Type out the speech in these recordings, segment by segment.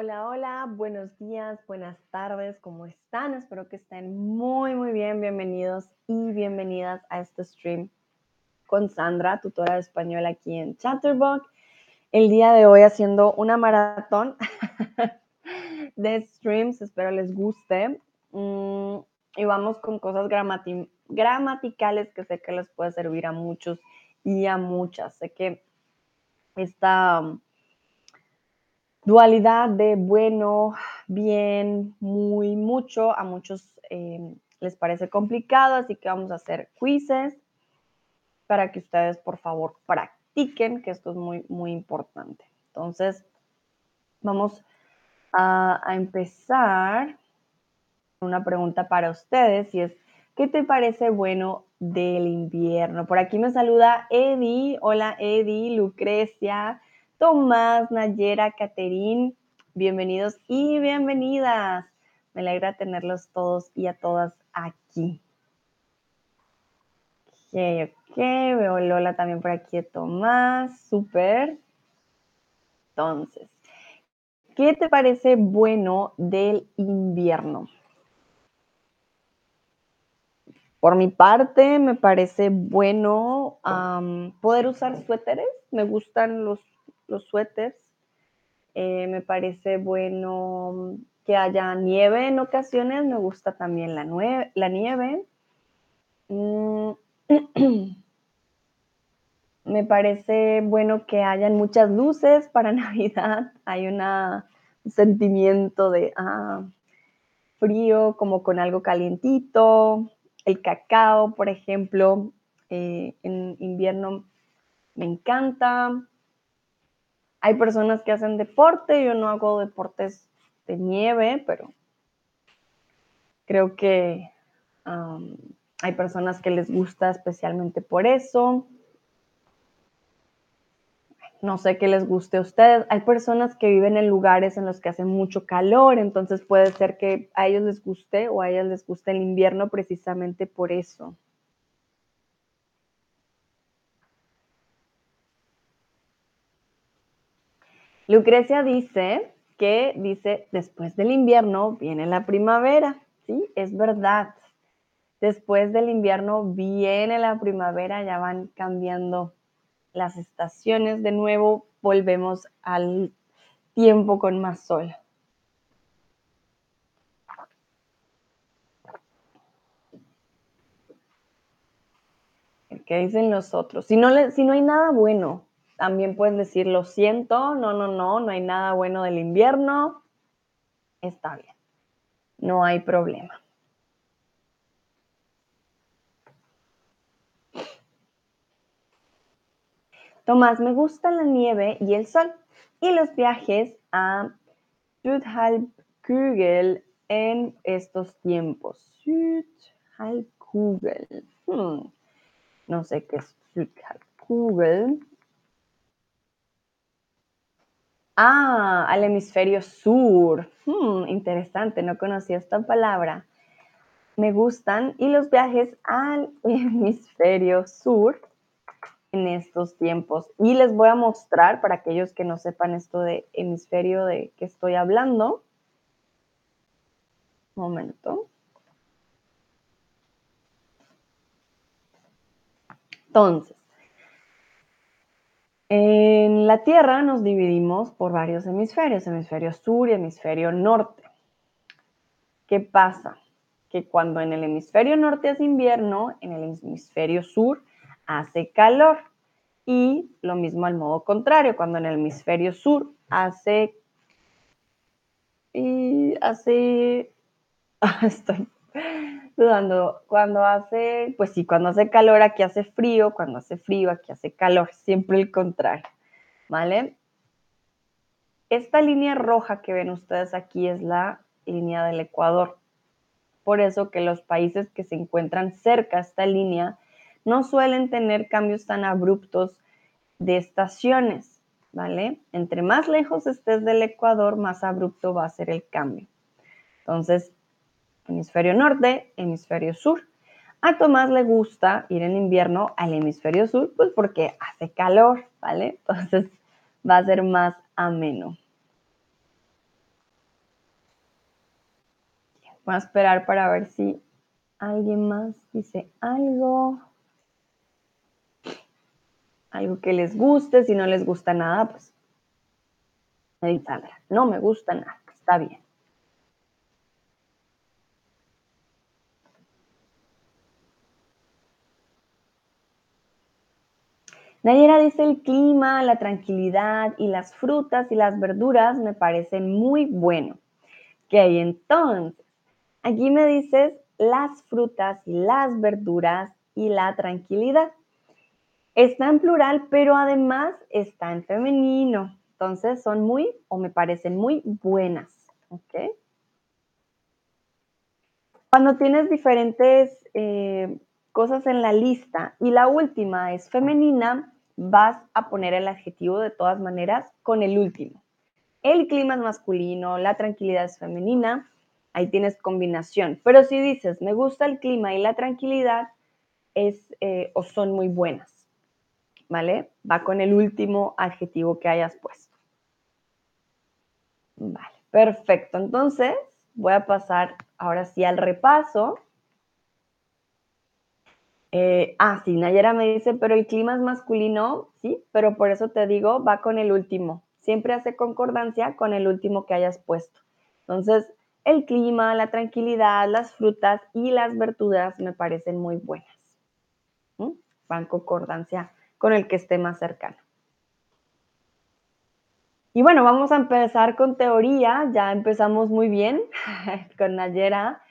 Hola, hola, buenos días, buenas tardes, ¿cómo están? Espero que estén muy, muy bien. Bienvenidos y bienvenidas a este stream con Sandra, tutora de español aquí en Chatterbox. El día de hoy haciendo una maratón de streams, espero les guste. Mm, y vamos con cosas gramaticales que sé que les puede servir a muchos y a muchas. Sé que esta dualidad de bueno, bien, muy, mucho, a muchos eh, les parece complicado, así que vamos a hacer quizzes para que ustedes por favor practiquen, que esto es muy, muy importante. Entonces, vamos a, a empezar una pregunta para ustedes y es, ¿qué te parece bueno del invierno? Por aquí me saluda Eddie. Hola Eddie, Lucrecia. Tomás, Nayera, Caterín, bienvenidos y bienvenidas. Me alegra tenerlos todos y a todas aquí. Ok, ok, veo Lola también por aquí, Tomás, súper. Entonces, ¿qué te parece bueno del invierno? Por mi parte, me parece bueno poder usar suéteres. Me gustan los los suéteres. Eh, me parece bueno que haya nieve en ocasiones, me gusta también la, la nieve. Mm, me parece bueno que hayan muchas luces para Navidad. Hay un sentimiento de ah, frío, como con algo calientito. El cacao, por ejemplo, eh, en invierno me encanta. Hay personas que hacen deporte, yo no hago deportes de nieve, pero creo que hay personas que les gusta especialmente por eso. No sé qué les guste a ustedes. Hay personas que viven en lugares en los que hace mucho calor, entonces puede ser que a ellos les guste o a ellas les guste el invierno precisamente por eso. Lucrecia dice que dice, después del invierno viene la primavera. Sí, es verdad. Después del invierno viene la primavera, ya van cambiando las estaciones de nuevo, volvemos al tiempo con más sol. ¿Qué dicen los otros? Si no, si no hay nada bueno, también pueden decir, lo siento, no, no, no, no hay nada bueno del invierno. Está bien, no hay problema. Tomás, me gusta la nieve y el sol y los viajes a Südhalbkugel en estos tiempos. Südhalbkugel. Hmm. No sé qué es Südhalbkugel. Ah, al hemisferio sur. Hmm, interesante, no conocía esta palabra. Me gustan y los viajes al hemisferio sur en estos tiempos. Y les voy a mostrar para aquellos que no sepan esto de hemisferio de que estoy hablando. Un momento. Entonces, en la Tierra nos dividimos por varios hemisferios, hemisferio sur y hemisferio norte. ¿Qué pasa? Que cuando en el hemisferio norte hace invierno, en el hemisferio sur hace calor. Y lo mismo al modo contrario, cuando en el hemisferio sur hace... Y hace... Estoy dudando. Cuando hace, pues sí, cuando hace calor aquí hace frío, cuando hace frío aquí hace calor, siempre el contrario, ¿vale? Esta línea roja que ven ustedes aquí es la línea del Ecuador. Por eso que los países que se encuentran cerca a esta línea no suelen tener cambios tan abruptos de estaciones, ¿vale? Entre más lejos estés del Ecuador, más abrupto va a ser el cambio. Entonces, hemisferio norte, hemisferio sur. A Tomás le gusta ir en invierno al hemisferio sur, pues porque hace calor, ¿vale? Entonces va a ser más ameno. Voy a esperar para ver si alguien más dice algo. Algo que les guste. Si no les gusta nada, pues Sandra. No me gusta nada. Está bien. Nayera dice el clima, la tranquilidad y las frutas y las verduras me parecen muy bueno. Ok, entonces, aquí me dices las frutas y las verduras y la tranquilidad. Está en plural, pero además está en femenino. Entonces son muy o me parecen muy buenas. ¿Ok? Cuando tienes diferentes eh, cosas en la lista y la última es femenina, vas a poner el adjetivo de todas maneras con el último. El clima es masculino, la tranquilidad es femenina, ahí tienes combinación. Pero si dices, me gusta el clima y la tranquilidad, es eh, o son muy buenas, ¿vale? Va con el último adjetivo que hayas puesto. Vale, perfecto. Entonces, voy a pasar ahora sí al repaso. Eh, ah, sí, Nayera me dice, pero el clima es masculino, sí, pero por eso te digo, va con el último. Siempre hace concordancia con el último que hayas puesto. Entonces, el clima, la tranquilidad, las frutas y las verduras me parecen muy buenas. ¿Mm? Van concordancia con el que esté más cercano. Y bueno, vamos a empezar con teoría. Ya empezamos muy bien con Nayera.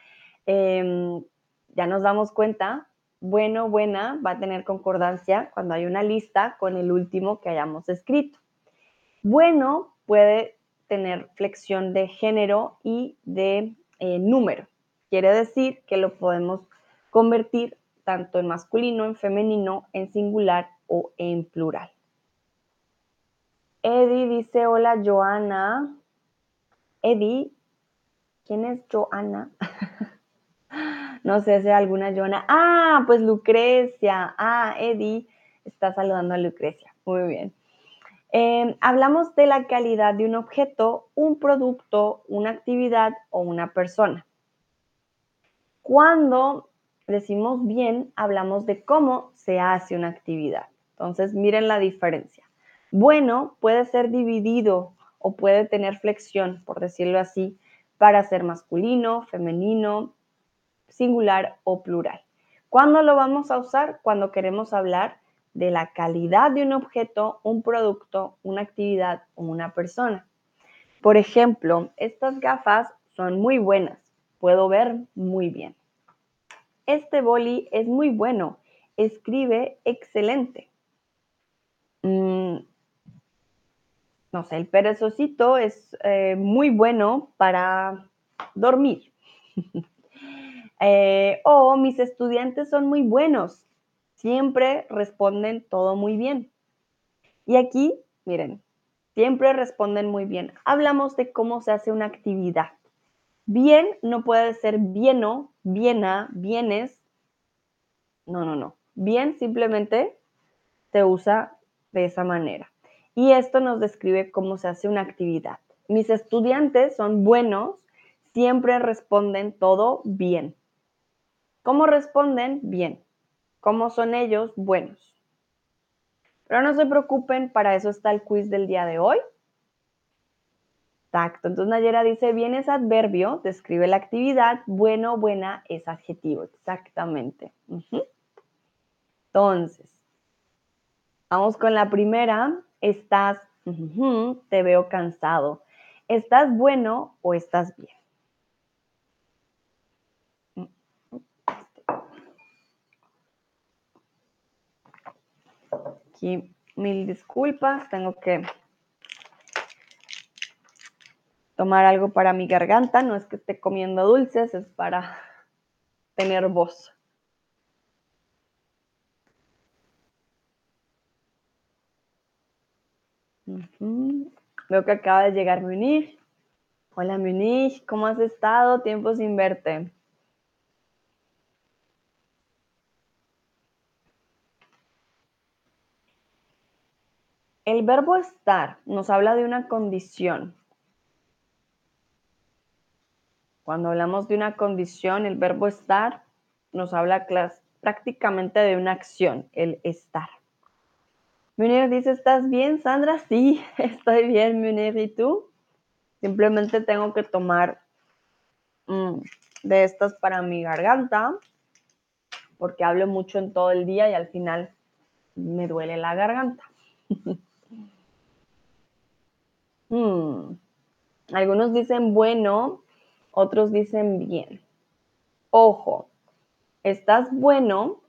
Em, ya nos damos cuenta bueno, buena va a tener concordancia cuando hay una lista con el último que hayamos escrito. Bueno puede tener flexión de género y de eh, número. Quiere decir que lo podemos convertir tanto en masculino, en femenino, en singular o en plural. Eddie dice, hola Joana. Eddie, ¿quién es Joana? No sé si alguna Joana. Ah, pues Lucrecia. Ah, Eddie está saludando a Lucrecia. Muy bien. Em, hablamos de la calidad de un objeto, un producto, una actividad o una persona. Cuando decimos bien, hablamos de cómo se hace una actividad. Entonces, miren la diferencia. Bueno puede ser dividido o puede tener flexión, por decirlo así, para ser masculino, femenino, singular o plural. ¿Cuándo lo vamos a usar? Cuando queremos hablar de la calidad de un objeto, un producto, una actividad o una persona. Por ejemplo, estas gafas son muy buenas. Puedo ver muy bien. Este boli es muy bueno. Escribe excelente. Mm, no sé, el perezosito es eh, muy bueno para dormir. Eh, o mis estudiantes son muy buenos, siempre responden todo muy bien. Y aquí, miren, siempre responden muy bien. Hablamos de cómo se hace una actividad. Bien no puede ser bieno, biena, bienes. No, no, no. Bien simplemente se usa de esa manera. Y esto nos describe cómo se hace una actividad. Mis estudiantes son buenos, siempre responden todo bien. ¿Cómo responden? Bien. ¿Cómo son ellos? Buenos. Pero no se preocupen, para eso está el quiz del día de hoy. Exacto. Entonces Nayera dice, bien es adverbio, describe la actividad, bueno, buena es adjetivo. Exactamente. Entonces, vamos con la primera. Estás, te veo cansado. ¿Estás bueno o estás bien? Aquí mil disculpas, tengo que tomar algo para mi garganta, no es que esté comiendo dulces, es para tener voz. Veo que acaba de llegar Munich. Hola Munich, ¿cómo has estado? Tiempo sin verte. El verbo estar nos habla de una condición. Cuando hablamos de una condición, el verbo estar nos habla prácticamente de una acción, el estar. Munir dice, ¿estás bien, Sandra? Sí, estoy bien, Munir. ¿Y tú? Simplemente tengo que tomar mm, de estas para mi garganta, porque hablo mucho en todo el día y al final me duele la garganta. Hmm. Algunos dicen bueno, otros dicen bien. Ojo, estás bueno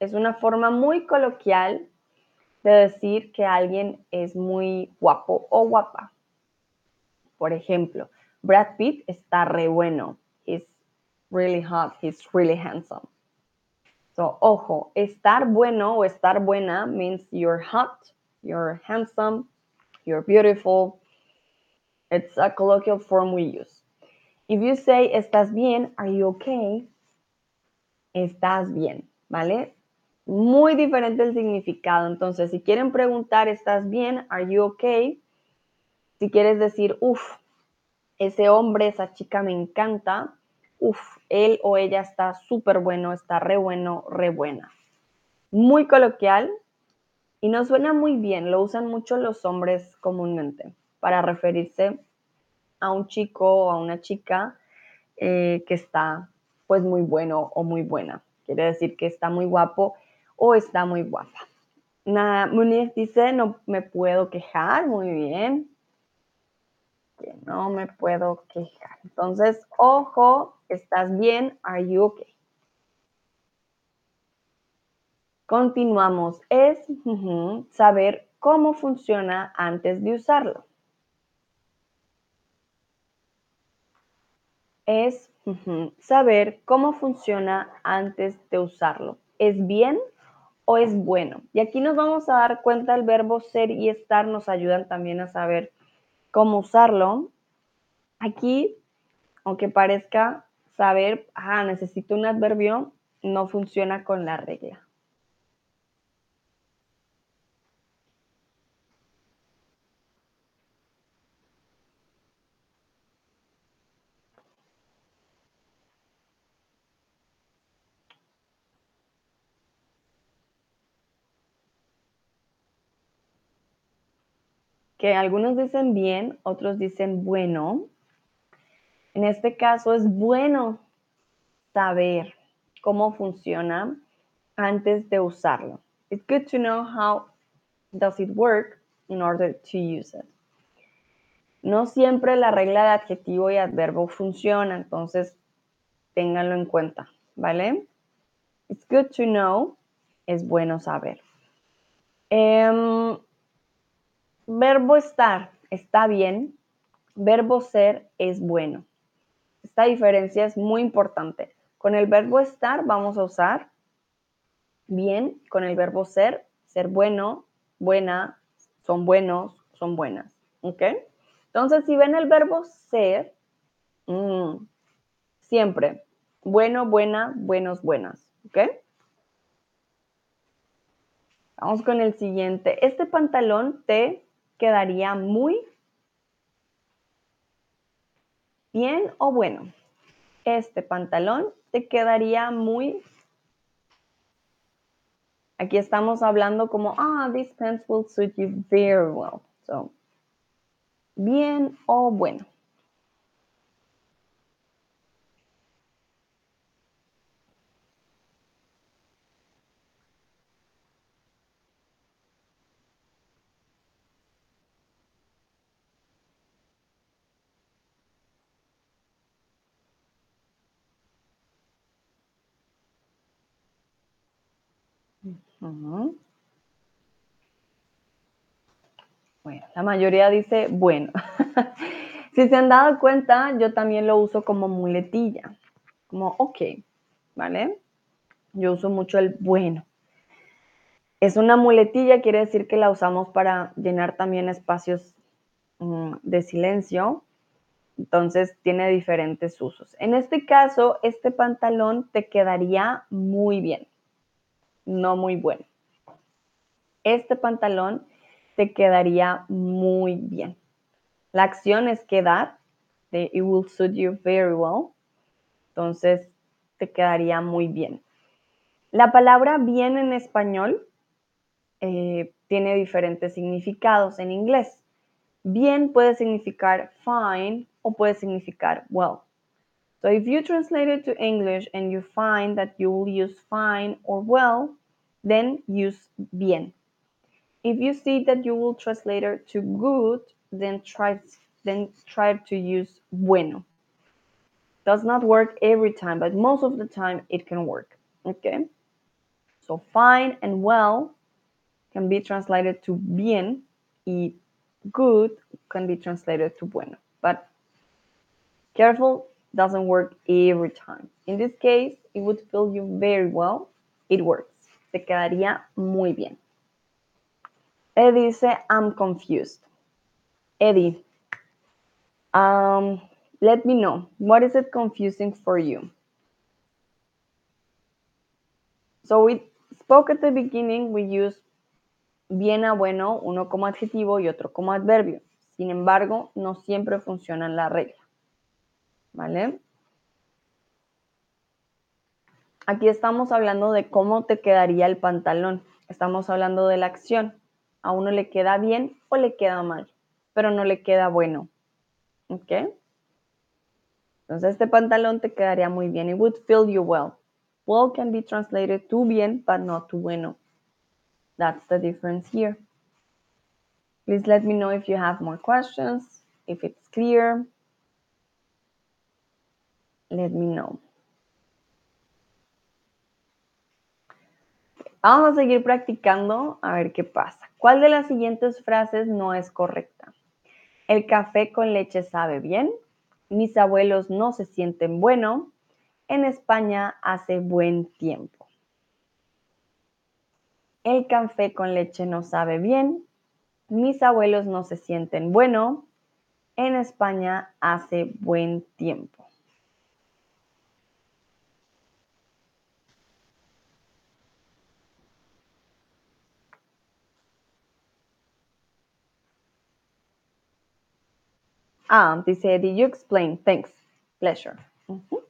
es una forma muy coloquial de decir que alguien es muy guapo o guapa. Por ejemplo, Brad Pitt está re bueno. He's really hot. He's really handsome. So, ojo, estar bueno o estar buena means you're hot, you're handsome, you're beautiful. It's a colloquial form we use. If you say estás bien, are you okay? Estás bien, ¿vale? Muy diferente el significado. Entonces, si quieren preguntar, ¿estás bien? Are you okay? Si quieres decir, uff, ese hombre, esa chica me encanta, uff, él o ella está súper bueno, está re bueno, re buena. Muy coloquial y no suena muy bien, lo usan mucho los hombres comúnmente para referirse a un chico o a una chica eh, que está pues muy bueno o muy buena. Quiere decir que está muy guapo o está muy guapa. Nada, Muniz dice, no me puedo quejar, muy bien. Que no me puedo quejar. Entonces, ojo, ¿estás bien? Are you okay? Continuamos. Es saber cómo funciona antes de usarlo. Es saber cómo funciona antes de usarlo. ¿Es bien o es bueno? Y aquí nos vamos a dar cuenta el verbo ser y estar nos ayudan también a saber cómo usarlo. Aquí, aunque parezca saber, ah, necesito un adverbio, no funciona con la regla. Que algunos dicen bien, otros dicen bueno. En este caso es bueno saber cómo funciona antes de usarlo. It's good to know how does it work in order to use it. No siempre la regla de adjetivo y adverbo funciona, entonces ténganlo en cuenta, ¿vale? It's good to know, es bueno saber. Em, Verbo estar está bien, verbo ser es bueno. Esta diferencia es muy importante. Con el verbo estar vamos a usar bien, con el verbo ser, ser bueno, buena, son buenos, son buenas. ¿Ok? Entonces, si ven el verbo ser, mm, siempre, bueno, buena, buenos, buenas. ¿Ok? Vamos con el siguiente. Este pantalón te quedaría muy bien o bueno. Este pantalón te quedaría muy... Aquí estamos hablando como, ah, this pants will suit you very well. So, bien o bueno. Bueno, la mayoría dice bueno. si se han dado cuenta, yo también lo uso como muletilla, como ok, ¿vale? Yo uso mucho el bueno. Es una muletilla, quiere decir que la usamos para llenar también espacios mm, de silencio. Entonces tiene diferentes usos. En este caso, este pantalón te quedaría muy bien no muy bueno. Este pantalón te quedaría muy bien. La acción es quedar it will suit you very well. Entonces, te quedaría muy bien. La palabra bien en español eh, tiene diferentes significados en inglés. Bien puede significar fine o puede significar well. So if you translate it to English and you find that you will use fine or well, then use bien. If you see that you will translate to good, then try then try to use bueno. Does not work every time, but most of the time it can work. Okay? So fine and well can be translated to bien y good can be translated to bueno. But careful doesn't work every time. In this case, it would feel you very well. It works. Te quedaría muy bien. Eddie dice, I'm confused. Eddie, um, let me know. What is it confusing for you? So we spoke at the beginning, we use bien a bueno, uno como adjetivo y otro como adverbio. Sin embargo, no siempre funciona la regla. ¿Vale? Aquí estamos hablando de cómo te quedaría el pantalón. Estamos hablando de la acción. A uno le queda bien o le queda mal, pero no le queda bueno. ¿Ok? Entonces este pantalón te quedaría muy bien. It would feel you well. Well can be translated to bien, but not to bueno. That's the difference here. Please let me know if you have more questions, if it's clear. Let me know. Vamos a seguir practicando a ver qué pasa. ¿Cuál de las siguientes frases no es correcta? El café con leche sabe bien. Mis abuelos no se sienten bueno. En España hace buen tiempo. El café con leche no sabe bien. Mis abuelos no se sienten bueno. En España hace buen tiempo. Ah, dice, did you explain? Thanks. Pleasure. Uh -huh.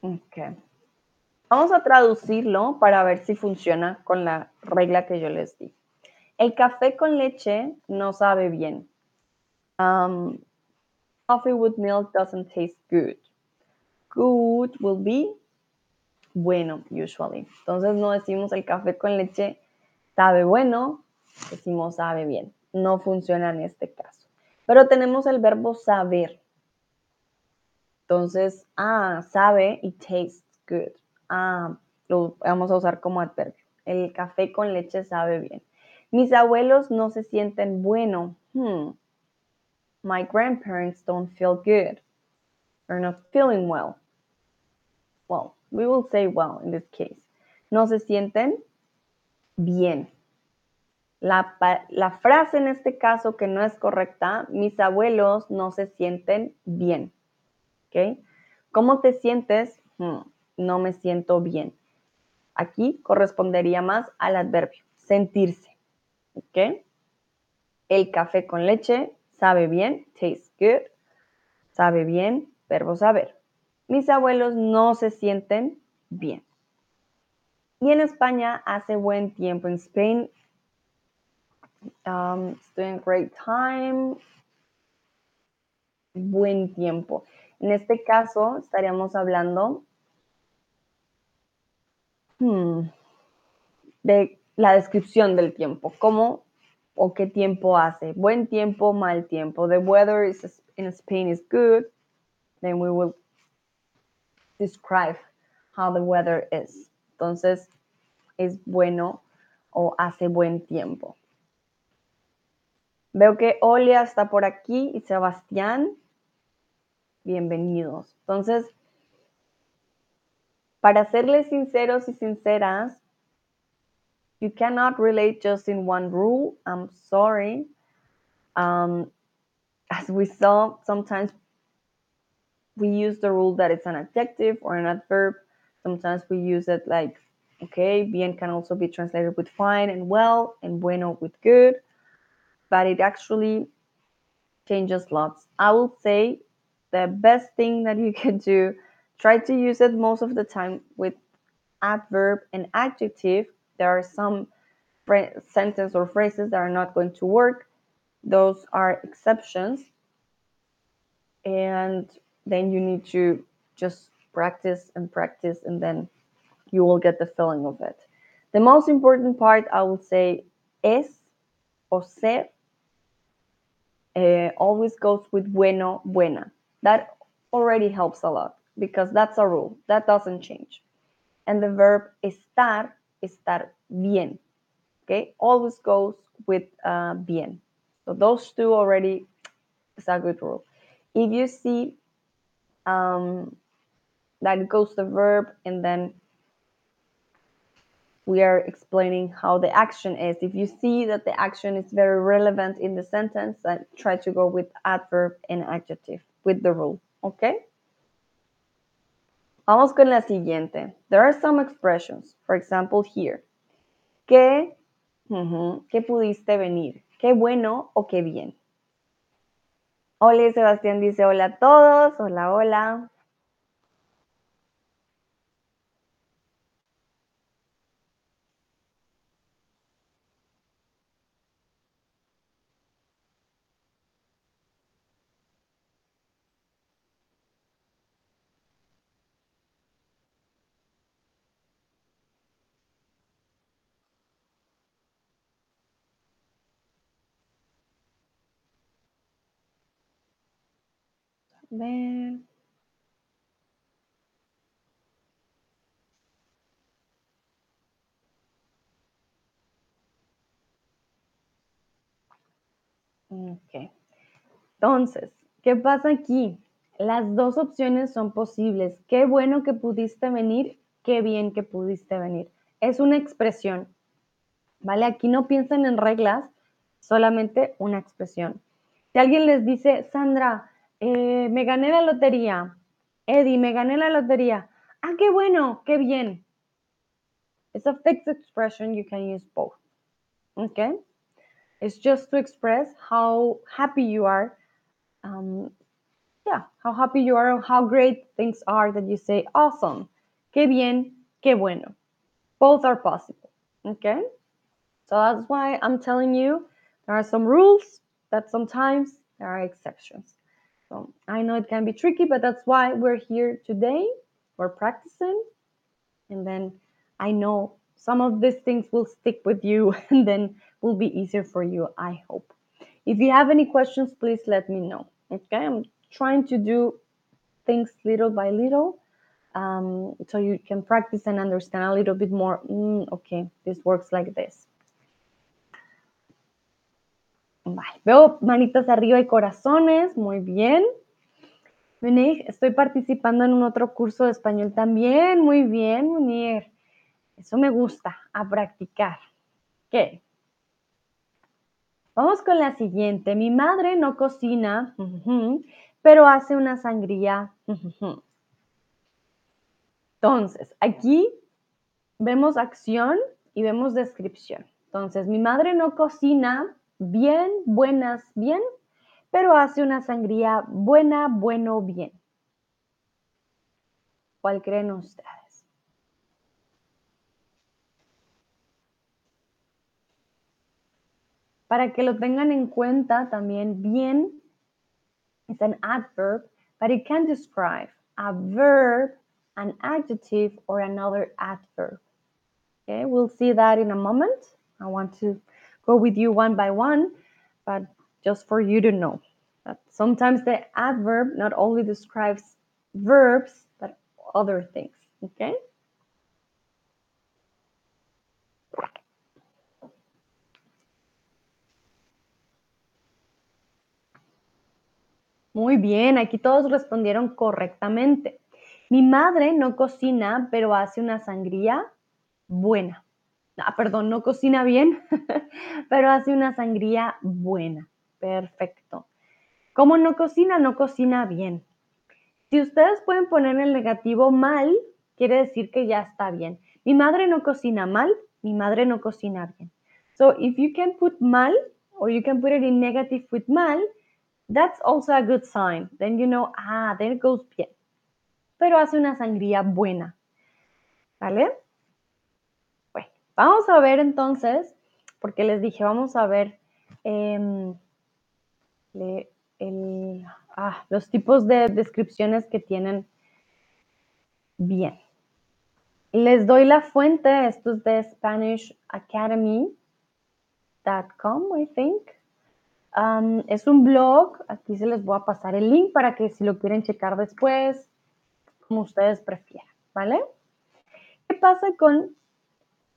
Ok. Vamos a traducirlo para ver si funciona con la regla que yo les di. El café con leche no sabe bien. Um, coffee with milk doesn't taste good. Good will be bueno, usually. Entonces no decimos el café con leche sabe bueno, decimos sabe bien. No funciona en este caso. Pero tenemos el verbo saber. Entonces, ah, sabe y tastes good. Ah, lo vamos a usar como adverbio. El café con leche sabe bien. Mis abuelos no se sienten bueno. Hmm. My grandparents don't feel good. They're not feeling well. Well, we will say well in this case. No se sienten bien. La, frase en este caso que no es correcta, mis abuelos no se sienten bien. ¿Ok? ¿Cómo te sientes? Hmm, no me siento bien. Aquí correspondería más al adverbio, sentirse. ¿Ok? El café con leche sabe bien, tastes good. Sabe bien, verbo saber. Mis abuelos no se sienten bien. Y en España hace buen tiempo. En Spain, um, it's doing great time. Buen tiempo. En este caso, estaríamos hablando hmm, de la descripción del tiempo. ¿Cómo o qué tiempo hace? Buen tiempo, mal tiempo. The weather is, in Spain is good. Then we will describe how the weather is. Entonces, es bueno o hace buen tiempo. Veo que Olia está por aquí y Sebastián. Bienvenidos. Entonces, para serles sinceros y sinceras, you cannot relate just in one rule. I'm sorry. Um, as we saw, sometimes we use the rule that it's an adjective or an adverb. Sometimes we use it like, okay, bien can also be translated with fine and well, and bueno with good, but it actually changes lots. I will say the best thing that you can do, try to use it most of the time with adverb and adjective. There are some sentence or phrases that are not going to work. Those are exceptions. And then you need to just practice and practice, and then you will get the feeling of it. The most important part, I would say, es or ser uh, always goes with bueno, buena. That already helps a lot because that's a rule. That doesn't change. And the verb estar, estar bien. Okay, always goes with uh, bien. So those two already is a good rule. If you see um, that goes the verb and then we are explaining how the action is. If you see that the action is very relevant in the sentence, then try to go with adverb and adjective with the rule. Okay? Vamos con la siguiente. There are some expressions. For example, here. Que, uh pudiste venir. Qué bueno o qué bien. Hola, Sebastián dice hola a todos. Hola, hola. Ver. Ok. Entonces, ¿qué pasa aquí? Las dos opciones son posibles. Qué bueno que pudiste venir, qué bien que pudiste venir. Es una expresión, ¿vale? Aquí no piensen en reglas, solamente una expresión. Si alguien les dice, Sandra, eh, me gané la lotería. Eddie, me gané la lotería. Ah, qué bueno, qué bien. It's a fixed expression, you can use both. Okay? It's just to express how happy you are. Um, yeah, how happy you are, how great things are that you say, awesome, qué bien, qué bueno. Both are possible. Okay? So that's why I'm telling you there are some rules that sometimes there are exceptions. So I know it can be tricky, but that's why we're here today. We're practicing. And then I know some of these things will stick with you and then will be easier for you, I hope. If you have any questions, please let me know. Okay, I'm trying to do things little by little um, so you can practice and understand a little bit more. Mm, okay, this works like this. Veo manitas arriba y corazones, muy bien. Munir, estoy participando en un otro curso de español también, muy bien, Munir. Eso me gusta, a practicar. Ok. Vamos con la siguiente. Mi madre no cocina, pero hace una sangría. Entonces, aquí vemos acción y vemos descripción. Entonces, mi madre no cocina bien, buenas, bien, pero hace una sangría buena, bueno, bien. ¿Cuál creen ustedes? Para que lo tengan en cuenta también, bien is an adverb, but it can describe a verb, an adjective, or another adverb. Okay, we'll see that in a moment. I want to go with you one by one, but just for you to know that sometimes the adverb not only describes verbs, but other things. Okay? Muy bien, aquí todos respondieron correctamente. Mi madre no cocina, pero hace una sangría buena. Ah, perdón, no cocina bien, pero hace una sangría buena. Perfecto. Como no cocina, no cocina bien. Si ustedes pueden poner el negativo mal, quiere decir que ya está bien. Mi madre no cocina mal, mi madre no cocina bien. So if you can put mal or you can put it in negative with mal, that's also a good sign. Then you know, ah, then it goes bien. Pero hace una sangría buena. ¿Vale? Vamos a ver entonces, porque les dije, vamos a ver em, ah, los tipos de descripciones que tienen bien. Les doy la fuente, esto es de SpanishAcademy.com, I think. Um, es un blog, aquí se les voy a pasar el link para que si lo quieren checar después, como ustedes prefieran, ¿vale? ¿Qué pasa con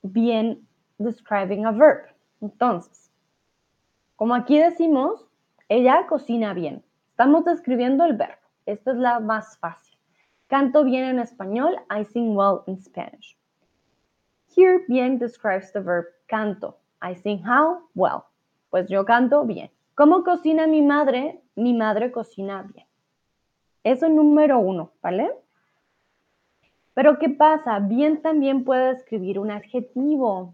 bien describing a verb? Entonces, como aquí decimos, ella cocina bien. Estamos describiendo el verbo. Esta es la más fácil. Canto bien en español. I sing well in Spanish. Here bien describes the verb canto. I sing how? Well. Pues yo canto bien. ¿Cómo cocina mi madre? Mi madre cocina bien. Eso es número uno, ¿vale? Pero ¿qué pasa? Bien también puede escribir un adjetivo.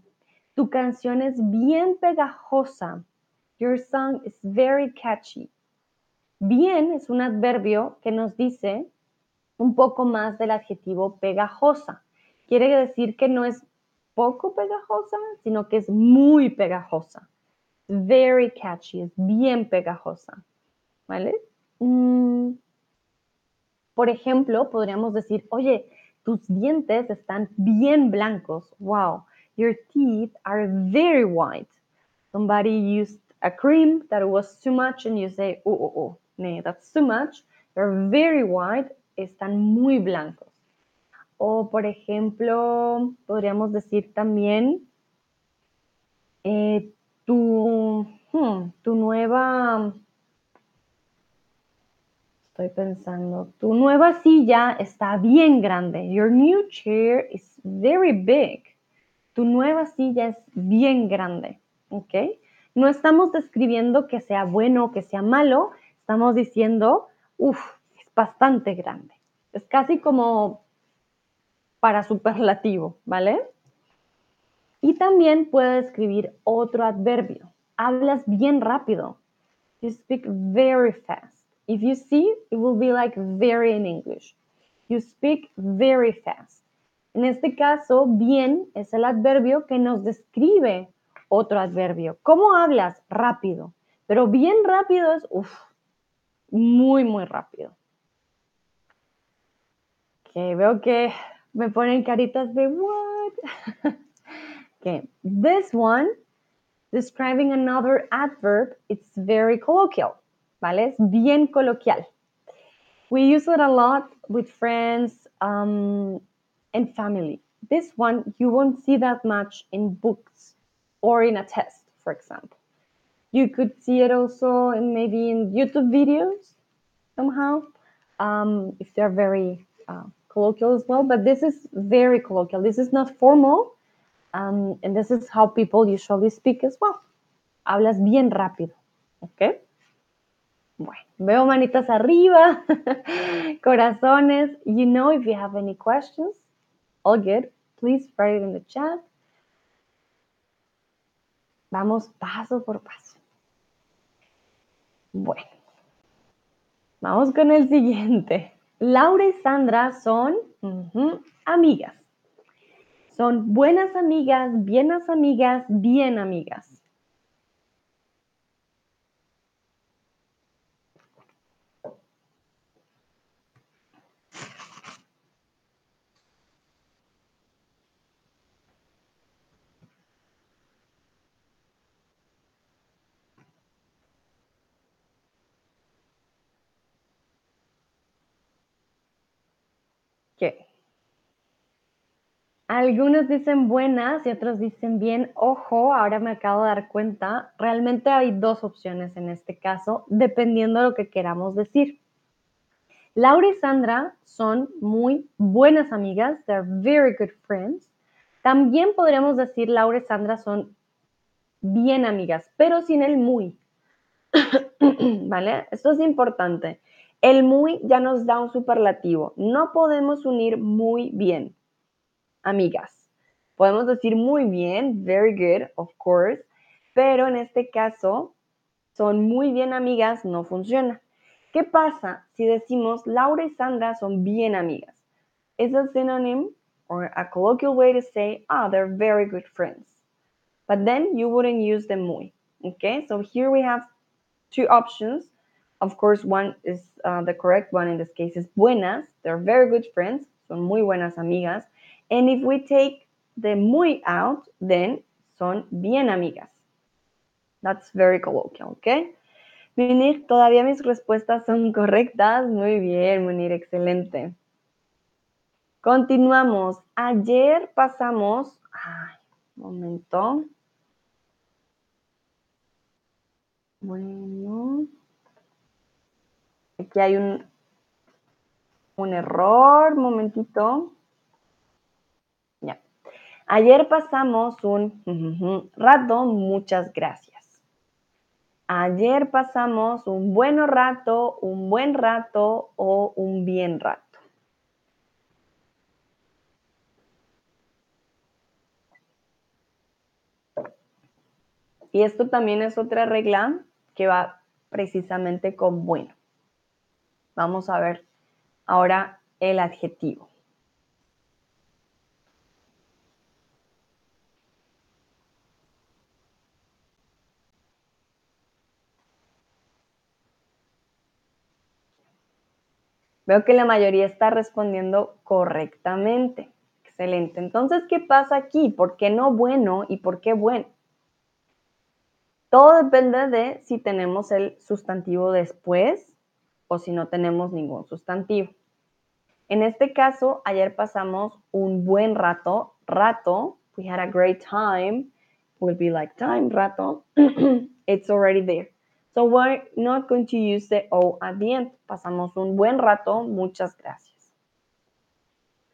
Tu canción es bien pegajosa. Your song is very catchy. Bien es un adverbio que nos dice un poco más del adjetivo pegajosa. Quiere decir que no es poco pegajosa, sino que es muy pegajosa. Very catchy, es bien pegajosa. ¿Vale? Mm, por ejemplo, podríamos decir, oye, tus dientes están bien blancos. Wow, your teeth are very white. Somebody used a cream that was too much and you say, oh, oh, oh, no, that's too much. They're very white, están muy blancos. O, por ejemplo, podríamos decir también, eh, tu, hmm, tu nueva, estoy pensando, tu nueva silla está bien grande. Your new chair is very big. Tu nueva silla es bien grande. ¿Ok? no estamos describiendo que sea bueno o que sea malo, estamos diciendo, uff, es bastante grande. Es casi como para superlativo, ¿vale? Y también puede describir otro adverbio. Hablas bien rápido. You speak very fast. If you see, it will be like very in English. You speak very fast. En este caso, bien es el adverbio que nos describe otro adverbio. ¿Cómo hablas? Rápido. Pero bien rápido es, uff, muy, muy rápido. Ok, veo que me ponen caritas de what? okay, this one, describing another adverb, it's very colloquial, ¿vale? Es bien coloquial. We use it a lot with friends um, and family. This one, you won't see that much in books or in a test, for example. You could see it also in maybe in YouTube videos somehow, um, if they're very uh, colloquial as well. But this is very colloquial. This is not formal, um, and this is how people usually speak as well. Hablas bien rápido, ¿ok? Bueno, veo manitas arriba, corazones. You know, if you have any questions, all good. Please write it in the chat. Vamos paso por paso. Bueno, vamos con el siguiente. Laura y Sandra son amigas. Son buenas amigas, bienas amigas, bien amigas. Algunos dicen buenas y otros dicen bien. Ojo, ahora me acabo de dar cuenta, realmente hay dos opciones en este caso, dependiendo de lo que queramos decir. Laura y Sandra son muy buenas amigas, they're very good friends. También podríamos decir Laura y Sandra son bien amigas, pero sin el muy. ¿vale? Esto es importante. El muy ya nos da un superlativo. No podemos unir muy bien, amigas. Podemos decir muy bien, very good, of course, pero en este caso, son muy bien amigas, no funciona. ¿Qué pasa si decimos Laura y Sandra son bien amigas? Es a synonym or a colloquial way to say, ah, they're very good friends. But then you wouldn't use them muy. Okay, so here we have two options. Of course, one is uh, the correct one in this case is buenas. They're very good friends, son muy buenas amigas. And if we take the muy out, then son bien amigas. That's very colloquial, okay? Munir, todavía mis respuestas son correctas. Muy bien, Munir, excelente. Continuamos. Ayer pasamos. Ay, momento. Bueno. Aquí hay un, un error. Momentito. Ayer pasamos un rato. Muchas gracias. Ayer pasamos un buen rato, un buen rato o un bien rato. Y esto también es otra regla que va precisamente con bueno. Vamos a ver ahora el adjetivo. Veo que la mayoría está respondiendo correctamente. Excelente. Entonces, ¿qué pasa aquí? ¿Por qué no bueno y por qué bueno? Todo depende de si tenemos el sustantivo después o si no tenemos ningún sustantivo. En este caso, ayer pasamos un buen rato. Rato, we had a great time, will be like time, rato. It's already there. So we're not going to use the O at the end. Pasamos un buen rato, muchas gracias.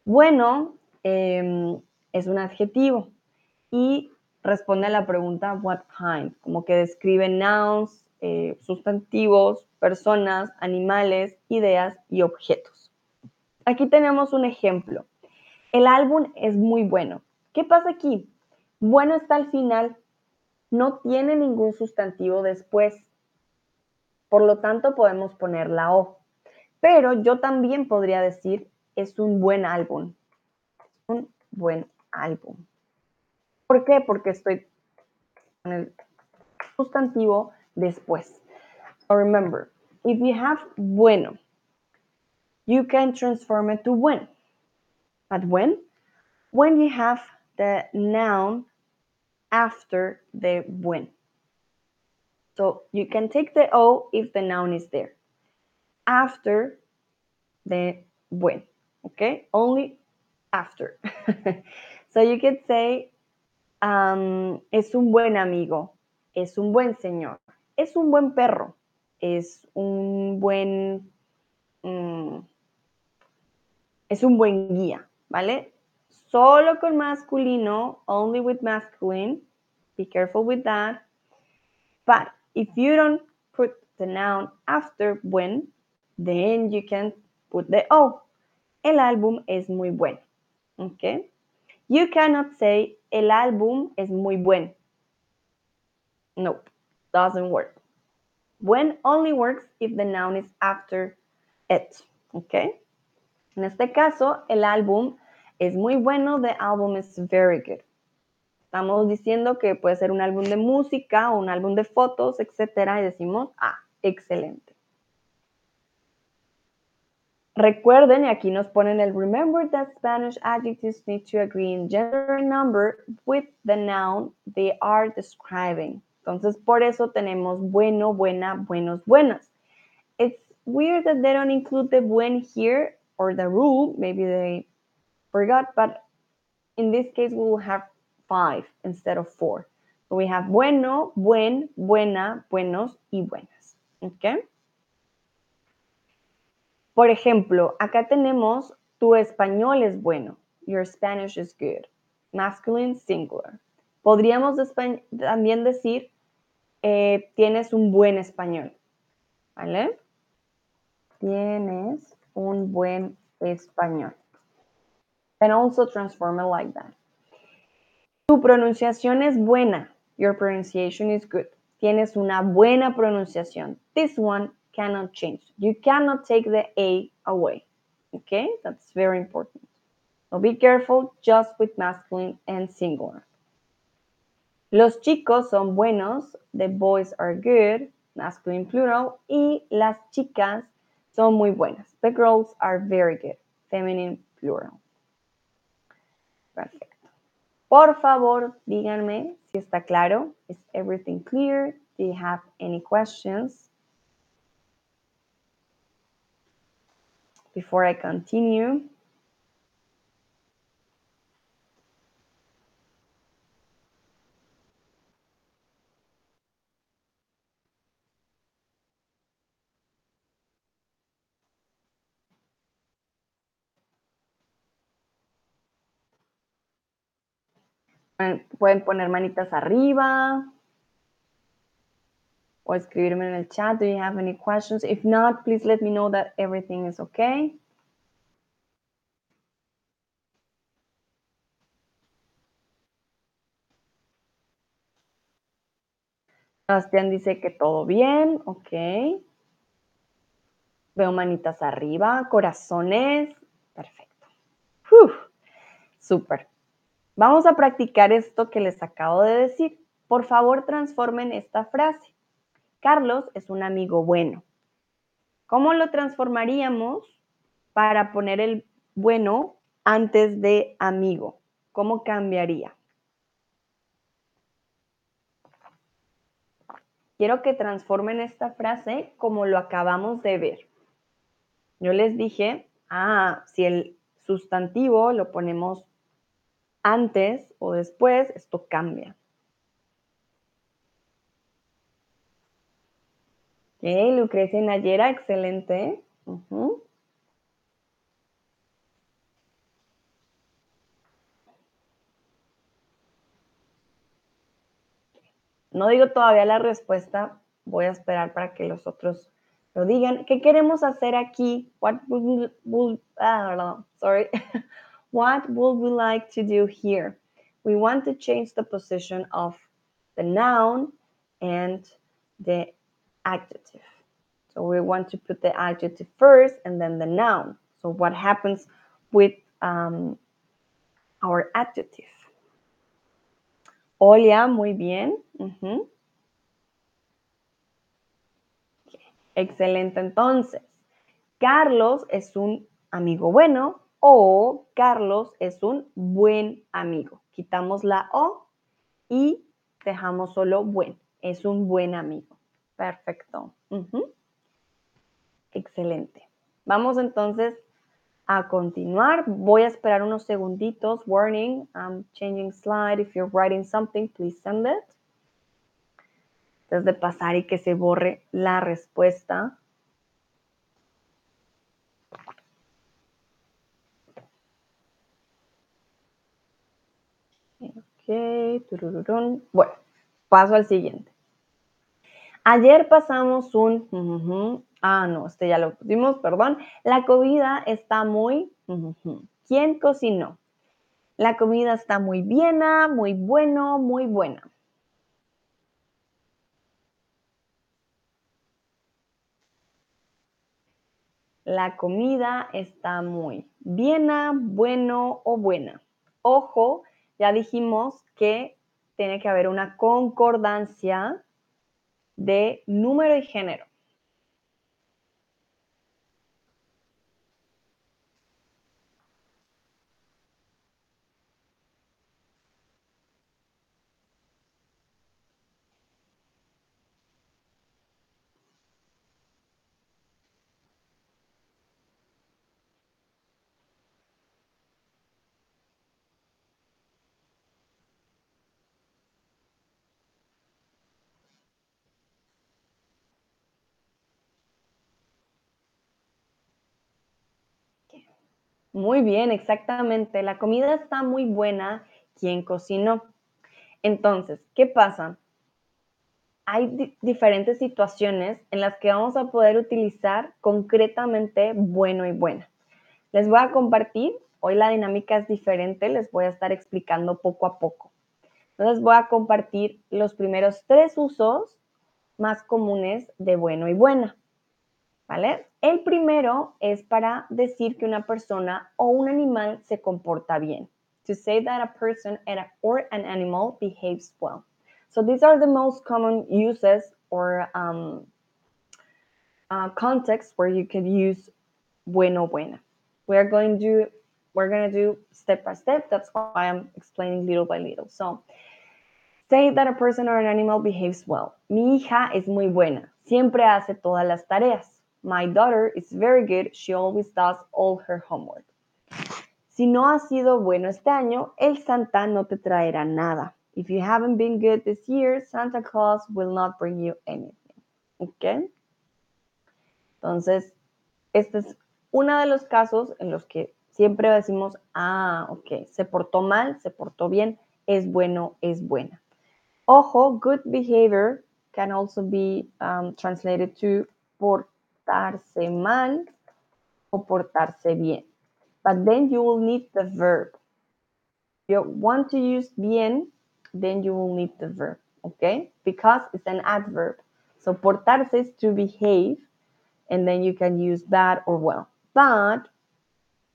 Bueno em, es un adjetivo y responde a la pregunta what kind, como que describe nouns, eh, sustantivos, personas, animales, ideas y objetos. Aquí tenemos un ejemplo. El álbum es muy bueno. ¿Qué pasa aquí? Bueno está al final, no tiene ningún sustantivo después. Por lo tanto, podemos poner la O. Pero yo también podría decir, es un buen álbum. Un buen álbum. ¿Por qué? Porque estoy con el sustantivo después. remember, if you have bueno, you can transform it to when. But when? When you have the noun after the when. So you can take the O if the noun is there. After the when, okay? Only after. so you could say, um, es un buen amigo, es un buen señor, es un buen perro, es un buen, um, es un buen guía, ¿vale? Solo con masculino, only with masculine. Be careful with that. But if you don't put the noun after when, then you can put the O. El álbum es muy bueno. Okay? You cannot say el álbum es muy bueno. Nope, doesn't work. When only works if the noun is after it. Okay? En este caso, el álbum es muy bueno, the album is very good. Estamos diciendo que puede ser un álbum de música un álbum de fotos, etcétera, y decimos, ah, excelente. Recuerden, y aquí nos ponen el remember that Spanish adjectives need to agree in gender and number with the noun they are describing. Entonces, por eso tenemos bueno, buena, buenos, buenas. It's weird that they don't include the buen here or the rule. Maybe they forgot, but in this case, we will have five instead of four. We have bueno, buen, buena, buenos y buenas. ¿Ok? Por ejemplo, acá tenemos tu español es bueno. Your Spanish is good. Masculine singular. Podríamos también decir eh, tienes un buen español. ¿vale? Tienes un buen español. And also transform it like that. Tu pronunciación es buena. Your pronunciation is good. Tienes una buena pronunciación. This one cannot change. You cannot take the A away. Okay, that's very important. So be careful just with masculine and singular. Los chicos son buenos. The boys are good. Masculine plural. Y las chicas son muy buenas. The girls are very good. Feminine plural. Por favor, díganme si está claro. Is everything clear? Do you have any questions? Before I continue. Pueden poner manitas arriba o escribirme en el chat. Do you have any questions? If not, please let me know that everything is okay. Sebastián dice que todo bien, ok. Veo manitas arriba, corazones, perfecto. Súper. Vamos a practicar esto que les acabo de decir. Por favor, transformen esta frase. Carlos es un amigo bueno. ¿Cómo lo transformaríamos para poner el bueno antes de amigo? ¿Cómo cambiaría? Quiero que transformen esta frase como lo acabamos de ver. Yo les dije, ah, si el sustantivo lo ponemos antes o después, esto cambia. Ok, Lucrecia Nayera, excelente. No digo todavía la respuesta, voy a esperar para que los otros lo digan. ¿Qué queremos hacer aquí? What ah, sorry. What would we like to do here? We want to change the position of the noun and the adjective. So we want to put the adjective first and then the noun. So what happens with um, our adjective? Olia, muy bien. Uh -huh. Excelente. Entonces, Carlos es un amigo bueno o Carlos es un buen amigo. Quitamos la O y dejamos solo buen. Es un buen amigo. Perfecto. Excelente. Vamos entonces a continuar. Voy a esperar unos segunditos. Warning, I'm changing slide. If you're writing something, please send it. Antes de pasar y que se borre la respuesta. Bueno, paso al siguiente. Ayer pasamos un... ah, no, este ya lo pusimos, perdón. La comida está muy... ¿Quién cocinó? La comida está muy buena, muy bueno, muy buena. La comida está muy buena, bueno o buena. Ojo, ya dijimos que tiene que haber una concordancia de número y género. Muy bien, exactamente. La comida está muy buena. ¿Quién cocinó? Entonces, ¿qué pasa? hay diferentes situaciones en las que vamos a poder utilizar concretamente bueno y buena. Les voy a compartir, hoy la dinámica es diferente, les voy a estar explicando poco a poco. Entonces voy a compartir los primeros tres usos más comunes de bueno y buena. El primero es para decir que una persona o un animal se comporta bien. To say that a person or an animal behaves well. So these are the most common uses or um, uh, contexts where you can use bueno buena. We're going to we're going to do step by step. That's why I'm explaining little by little. So say that a person or an animal behaves well. Mi hija es muy buena. Siempre hace todas las tareas. My daughter is very good. She always does all her homework. Si no ha sido bueno este año, el Santa no te traerá nada. If you haven't been good this year, Santa Claus will not bring you anything. ¿Ok? Entonces, este es uno de los casos en los que siempre decimos, ah, ok, se portó mal, se portó bien, es bueno, es buena. Ojo, good behavior can also be um, translated to portarse mal o portarse bien. But then you will need the verb. If You want to use bien, then you will need the verb, okay? Because it's an adverb. So portarse is to behave, and then you can use bad or well. But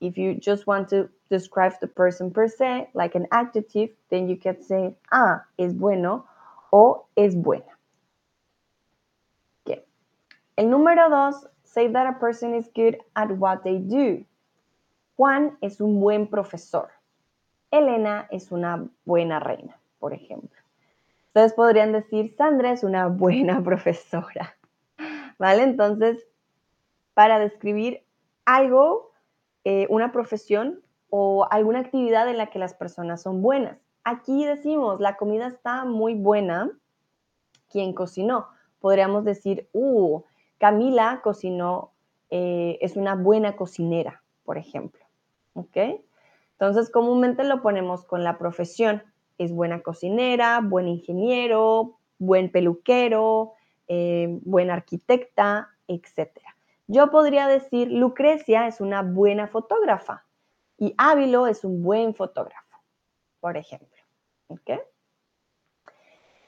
if you just want to describe the person per se, like an adjective, then you can say, ah, es bueno o es buena. El número dos, say that a person is good at what they do. Juan es un buen profesor. Elena es una buena reina por ejemplo. Ustedes podrían decir, Sandra es una buena profesora, ¿vale? Entonces, para describir algo, eh, una profesión o alguna actividad en la que las personas son buenas. Aquí decimos, la comida está muy buena. ¿Quién cocinó? Podríamos decir, uh, Camila cocinó, eh, es una buena cocinera, por ejemplo. ¿Ok? Entonces, comúnmente lo ponemos con la profesión es buena cocinera, buen ingeniero, buen peluquero, eh, buena arquitecta, etc. Yo podría decir, Lucrecia es una buena fotógrafa y Ávilo es un buen fotógrafo, por ejemplo. ¿Okay?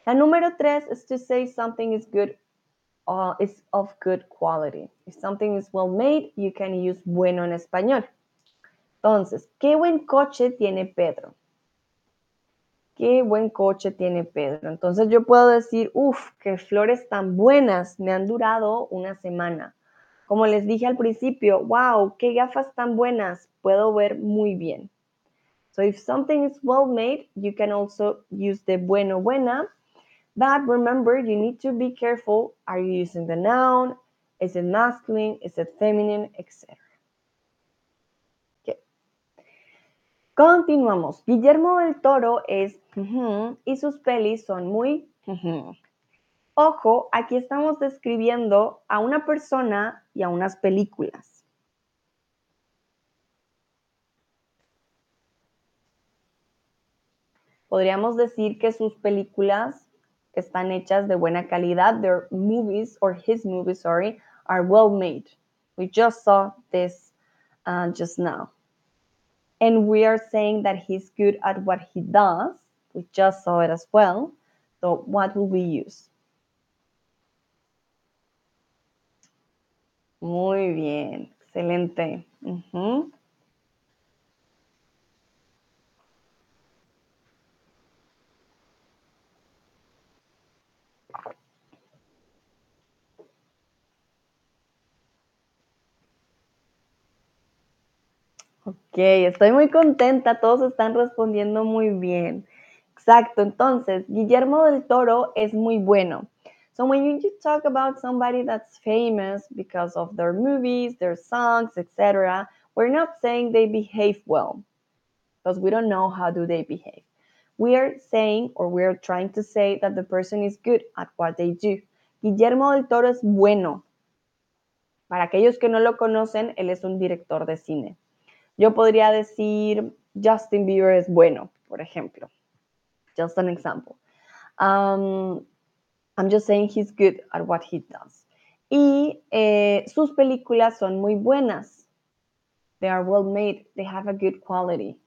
La número tres es to say something is good uh, is of good quality. If something is well made, you can use bueno en español. Entonces, ¿qué buen coche tiene Pedro? qué buen coche tiene Pedro. Entonces yo puedo decir, uff, qué flores tan buenas, me han durado una semana. Como les dije al principio, wow, qué gafas tan buenas, puedo ver muy bien. So if something is well made, you can also use the bueno, buena. But remember, you need to be careful. Are you using the noun? Is it masculine? Is it feminine? Etc. Continuamos. Guillermo del Toro es y sus pelis son muy Ojo, aquí estamos describiendo a una persona y a unas películas. Podríamos decir que sus películas están hechas de buena calidad. Their movies, or his movies, sorry, are well made. We just saw this uh, just now. And we are saying that he's good at what he does. We just saw it as well. So what will we use? Muy bien, excelente. Ok, estoy muy contenta, todos están respondiendo muy bien. Exacto, entonces, Guillermo del Toro es muy bueno. So when you talk about somebody that's famous because of their movies, their songs, etc., we're not saying they behave well because we don't know how do they behave. We are saying or we're trying to say that the person is good at what they do. Guillermo del Toro es bueno. Para aquellos que no lo conocen, él es un director de cine. Yo podría decir Justin Bieber es bueno, por ejemplo. Just an example. Um, I'm just saying he's good at what he does. Y eh, sus películas son muy buenas. They are well made. They have a good quality.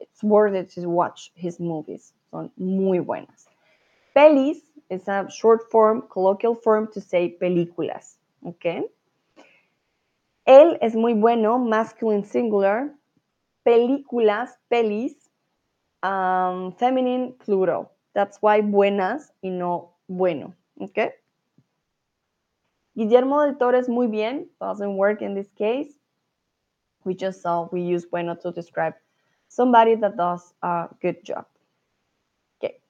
It's worth it to watch his movies. Son muy buenas. Pelis is a short form, colloquial form to say películas. Okay. Él es muy bueno, masculine singular. Películas, pelis, um, feminine plural. That's why buenas y no bueno. Okay. Guillermo del Toro es muy bien. Doesn't work in this case. We just saw we use bueno to describe somebody that does a good job. Okay.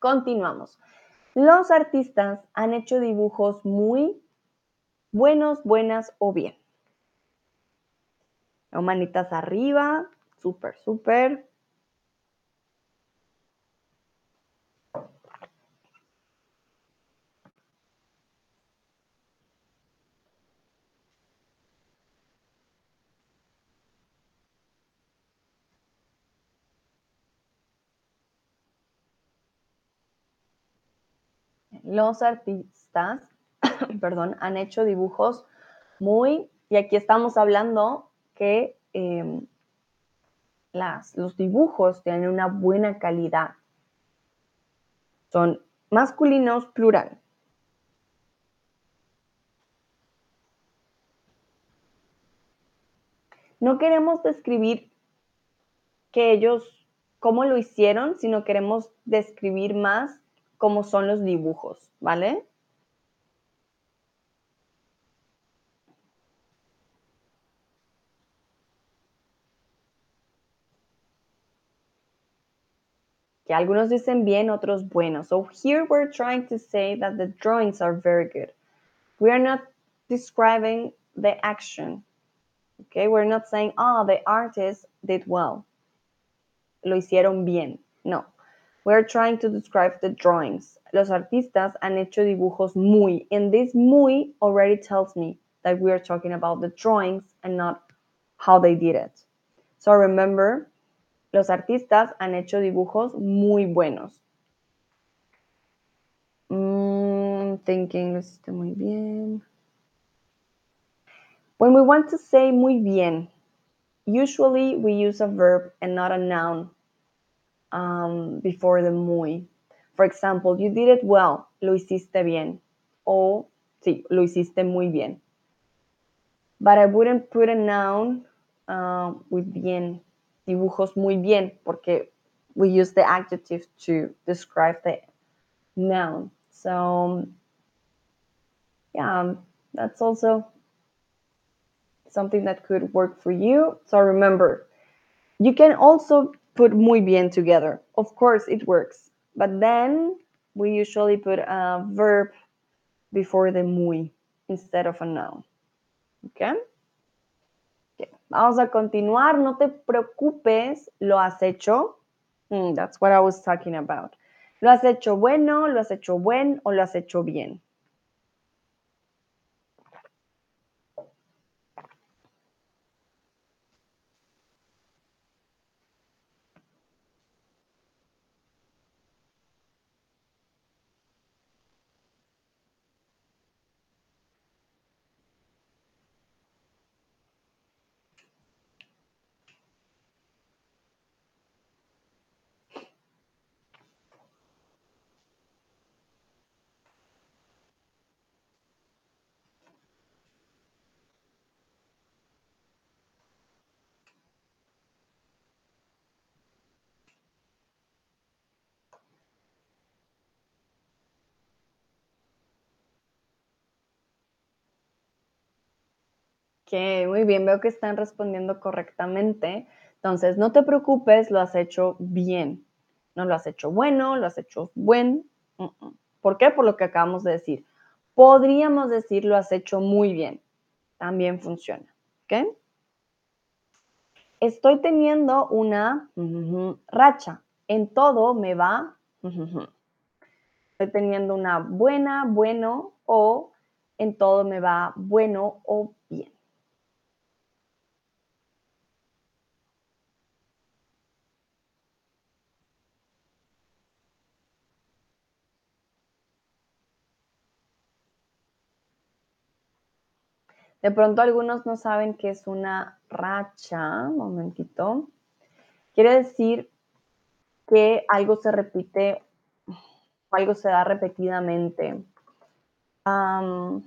Continuamos. Los artistas han hecho dibujos muy buenos, buenas o bien. Manitas arriba, súper, súper. Los artistas, perdón, han hecho dibujos muy, y aquí estamos hablando que em, los dibujos tienen una buena calidad. Son masculinos plural. No queremos describir que ellos, cómo lo hicieron, sino queremos describir más cómo son los dibujos, ¿vale? Que algunos dicen bien, otros bueno. So here we're trying to say that the drawings are very good. We are not describing the action. Okay, we're not saying, oh, the artist did well. Lo hicieron bien. No. We're trying to describe the drawings. Los artistas han hecho dibujos muy. And this muy already tells me that we are talking about the drawings and not how they did it. So remember, los artistas han hecho dibujos muy buenos. Mm, thinking, lo hiciste muy bien. When we want to say muy bien, usually we use a verb and not a noun um, before the muy. For example, you did it well, lo hiciste bien. O, sí, lo hiciste muy bien. But I wouldn't put a noun uh, with bien dibujos muy bien porque we use the adjective to describe the noun. So, yeah, um, that's also something that could work for you. So remember, you can also put muy bien together. Of course, it works. But then we usually put a verb before the muy instead of a noun. Okay? Vamos a continuar, no te preocupes, lo has hecho. Mm, that's what I was talking about. Lo has hecho bueno, lo has hecho buen o lo has hecho bien. Muy bien, veo que están respondiendo correctamente. Entonces, no te preocupes, lo has hecho bien. No lo has hecho bueno, lo has hecho buen. ¿Por qué? Por lo que acabamos de decir. Podríamos decir lo has hecho muy bien. También funciona. ¿Ok? Estoy teniendo una racha. En todo me va. Estoy teniendo una buena, bueno o en todo me va bueno o bien. De pronto algunos no saben qué es una racha. Momentito. Quiere decir que algo se repite o algo se da repetidamente. en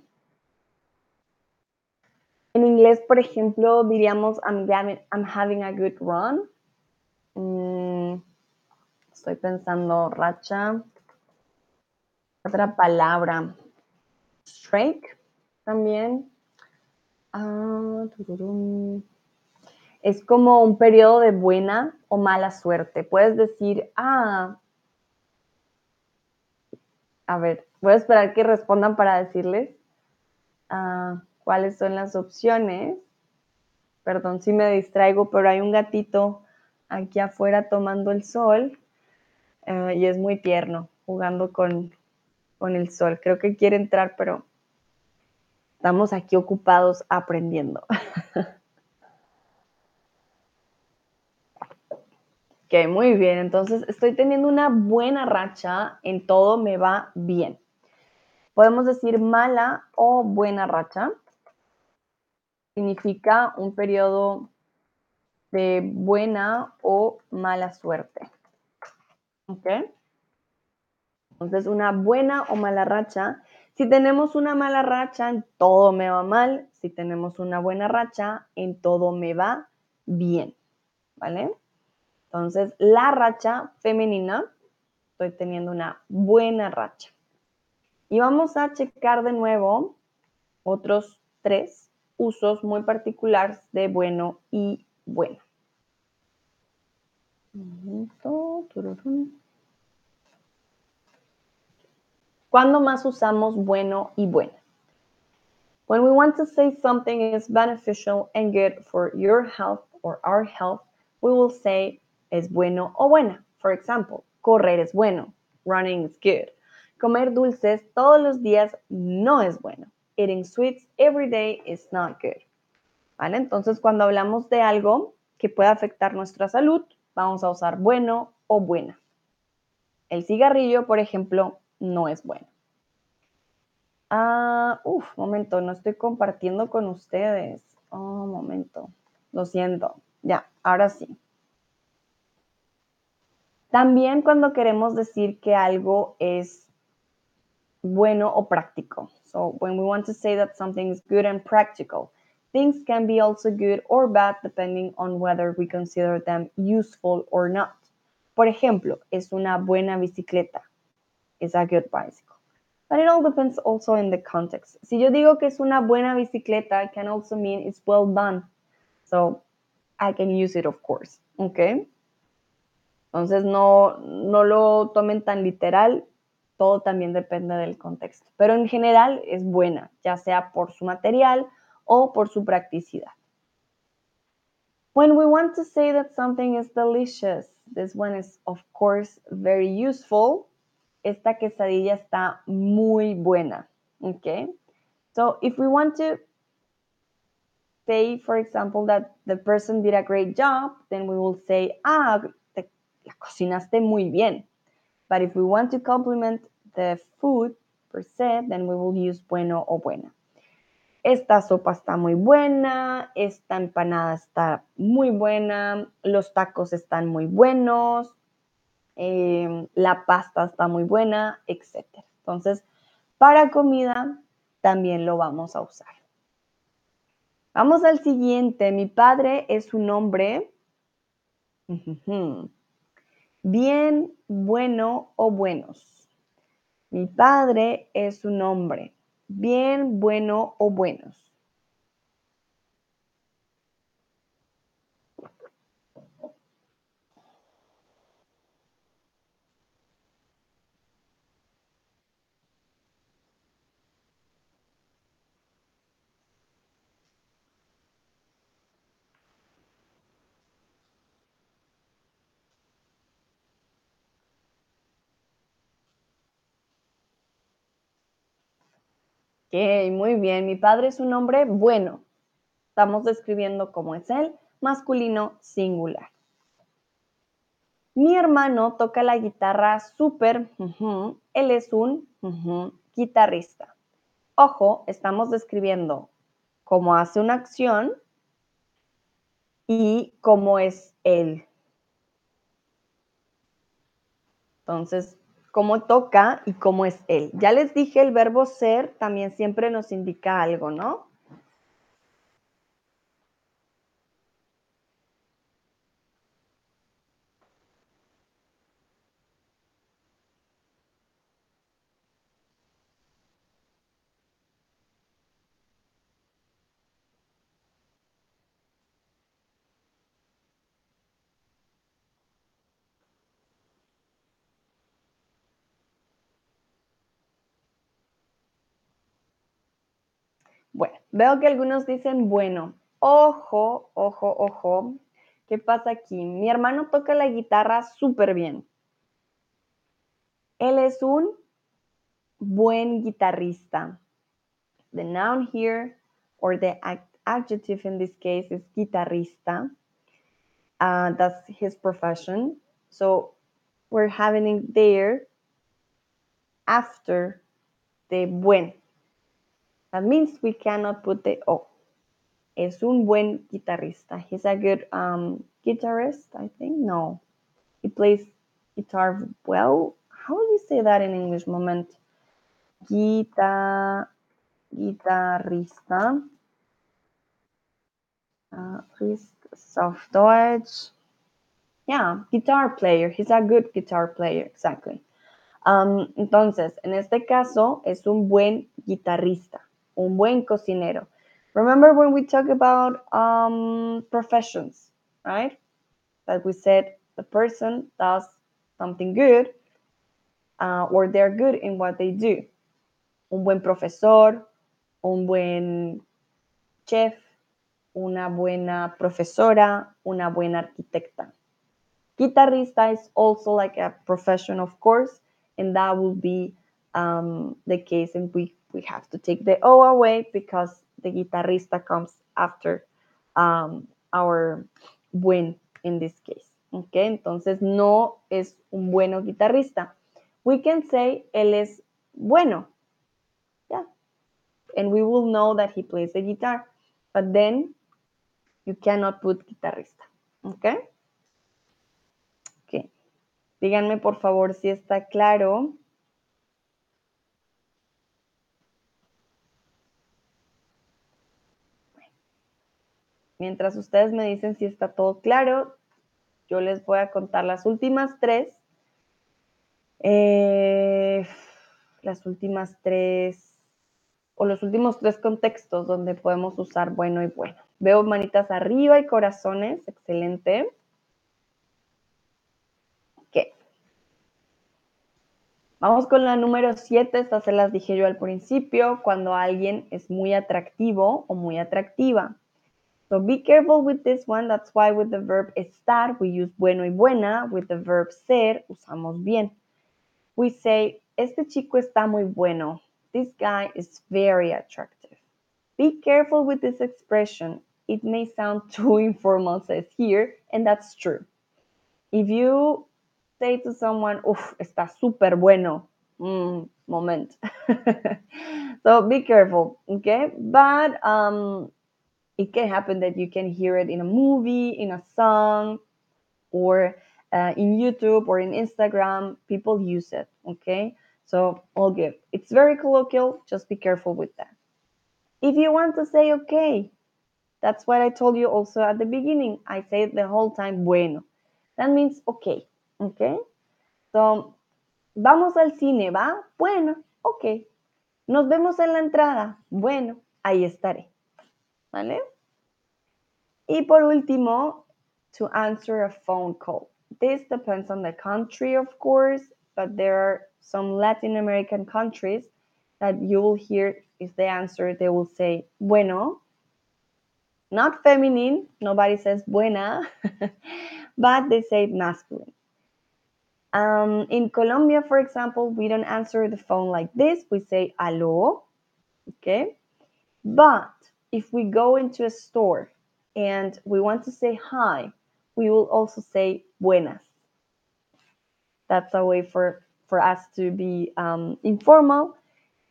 inglés, por ejemplo, diríamos I'm having, a good run. Mm, estoy pensando racha. Otra palabra. Strike también. Ah, es como un periodo de buena o mala suerte. Puedes decir, ah, a ver, voy a esperar que respondan para decirles ah, cuáles son las opciones. Perdón si me distraigo, pero hay un gatito aquí afuera tomando el sol eh, y es muy tierno jugando con, con el sol. Creo que quiere entrar, pero estamos aquí ocupados aprendiendo. Ok, muy bien. Entonces, estoy teniendo una buena racha, en todo me va bien. Podemos decir mala o buena racha. Significa un periodo de buena o mala suerte. ¿Ok? Entonces, una buena o mala racha. Si tenemos una mala racha, en todo me va mal. Si tenemos una buena racha, en todo me va bien. ¿Vale? Entonces, la racha femenina, estoy teniendo una buena racha. Y vamos a checar de nuevo otros tres usos muy particulares de bueno y bueno. ¿Cuándo más usamos bueno y buena? When we want to say something is beneficial and good for your health or our health, we will say es bueno o buena. For example, correr es bueno. Running is good. Comer dulces todos los días no es bueno. Eating sweets every day is not good. ¿Vale? Entonces, cuando hablamos de algo que puede afectar nuestra salud, vamos a usar bueno o buena. El cigarrillo, por ejemplo, no es bueno. Ah, uf, momento, no estoy compartiendo con ustedes. Oh, momento. Lo siento. Ya, ahora sí. También cuando queremos decir que algo es bueno o práctico. So when we want to say that something is good and practical, things can be also good or bad depending on whether we consider them useful or not. Por ejemplo, es una buena bicicleta. It's a good bicycle. But it all depends also in the context. Si yo digo que es una buena bicicleta, it can also mean it's well done. So I can use it, of course. Okay? Entonces, no, no lo tomen tan literal, todo también depende del contexto. Pero en general es buena, ya sea por su material o por su practicidad. When we want to say that something is delicious, this one is of course very useful. Esta quesadilla está muy buena. Okay? So if we want to say, for example, that the person did a great job, then we will say, ah, la cocinaste muy bien. But if we want to compliment the food per se, then we will use bueno o buena. Esta sopa está muy buena, esta empanada está muy buena, los tacos están muy buenos, em, la pasta está muy buena, etc. Entonces, para comida también lo vamos a usar. Vamos al siguiente. Mi padre es un hombre bien, bueno o buenos. Mi padre es un hombre, bien, bueno o buenos. Ok, muy bien. Mi padre es un hombre bueno. Estamos describiendo cómo es él, masculino singular. Mi hermano toca la guitarra súper, él es un guitarrista. Ojo, estamos describiendo cómo hace una acción y cómo es él. Entonces, cómo toca y cómo es él. Ya les dije, el verbo ser también siempre nos indica algo, ¿no? Bueno, veo que algunos dicen bueno. Ojo, ojo, ojo. ¿Qué pasa aquí? Mi hermano toca la guitarra súper bien. Él es un buen guitarrista. The noun here, or the adjective in this case, is guitarrista. Uh, that's his profession. So we're having it there after the buen. That means we cannot put the O. Es un buen guitarrista. He's a good um, guitarist, I think. No. He plays guitar well. How do you say that in English? Moment. Guitar, guitarrista. Uh, please, soft Deutsch. Yeah, guitar player. He's a good guitar player. Exactly. Um, entonces, en este caso, es un buen guitarrista. Un buen cocinero. Remember when we talk about um, professions, right? That we said the person does something good uh, or they're good in what they do. Un buen profesor, un buen chef, una buena profesora, una buena arquitecta. Guitarrista is also like a profession, of course, and that will be um, the case in which we have to take the O away because the guitarrista comes after um, our buen in this case. Okay, entonces no es un bueno guitarrista. We can say él es bueno. Yeah. And we will know that he plays the guitar. But then you cannot put guitarrista. Okay. Okay. Díganme por favor si está claro. Mientras ustedes me dicen si está todo claro, yo les voy a contar las últimas tres. Eh, las últimas tres o los últimos tres contextos donde podemos usar bueno y bueno. Veo manitas arriba y corazones, excelente. ¿Qué? Vamos con la número siete, estas se las dije yo al principio, cuando alguien es muy atractivo o muy atractiva. So be careful with this one. That's why with the verb estar, we use bueno y buena. With the verb ser, usamos bien. We say, este chico está muy bueno. This guy is very attractive. Be careful with this expression. It may sound too informal, says here, and that's true. If you say to someone, uff, está súper bueno, mm, moment. so be careful, okay? But um, it can happen that you can hear it in a movie, in a song, or uh, in YouTube or in Instagram. People use it, okay? So, all good. It's very colloquial, just be careful with that. If you want to say okay, that's what I told you also at the beginning. I say it the whole time, bueno. That means okay, okay? So, vamos al cine, ¿va? Bueno, ok. Nos vemos en la entrada. Bueno, ahí estaré. ¿Vale? Y por último, to answer a phone call. This depends on the country, of course, but there are some Latin American countries that you will hear is the answer, they will say, bueno, not feminine, nobody says buena, but they say masculine. Um, in Colombia, for example, we don't answer the phone like this. We say aló, okay? But if we go into a store and we want to say hi, we will also say buenas. That's a way for, for us to be um, informal.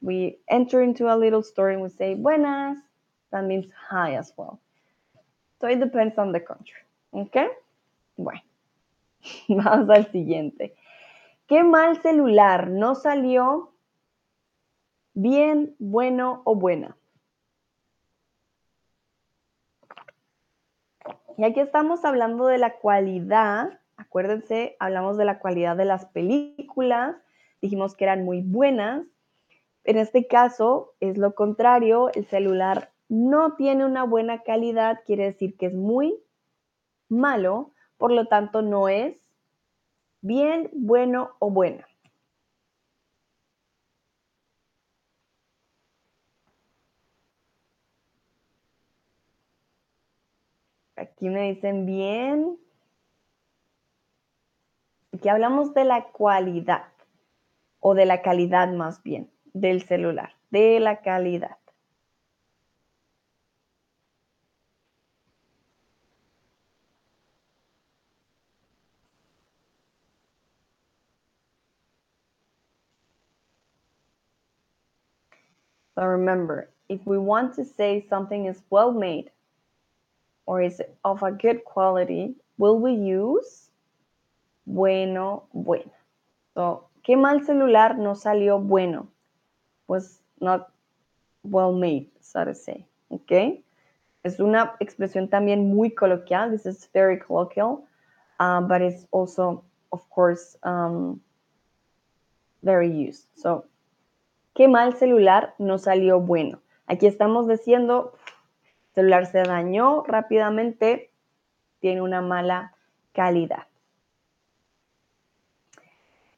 We enter into a little store and we say buenas, that means hi as well. So it depends on the country. Okay? Bueno, vamos al siguiente. ¿Qué mal celular no salió bien, bueno o buena? Y aquí estamos hablando de la cualidad, acuérdense, hablamos de la cualidad de las películas, dijimos que eran muy buenas. En este caso es lo contrario, el celular no tiene una buena calidad, quiere decir que es muy malo, por lo tanto no es bien, bueno o buena. Aquí me dicen bien. Aquí hablamos de la cualidad o de la calidad más bien del celular, de la calidad. So remember, if we want to say something is well made or is of a good quality, will we use bueno, bueno? So, ¿qué mal celular no salió bueno? Was not well made, so to say. Okay? Es una expresión también muy coloquial. This is very colloquial, um, but it's also, of course, um, very used. So, qué mal celular no salió bueno. Aquí estamos diciendo, celular se dañó rápidamente, tiene una mala calidad.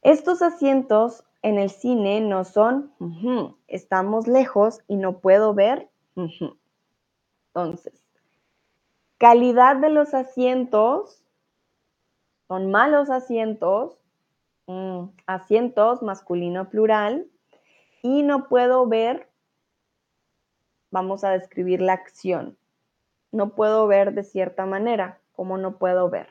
Estos asientos en el cine no son, estamos lejos y no puedo ver. Entonces, calidad de los asientos, son malos asientos, mm, asientos masculino plural, y no puedo ver, vamos a describir la acción. No puedo ver de cierta manera, como no puedo ver.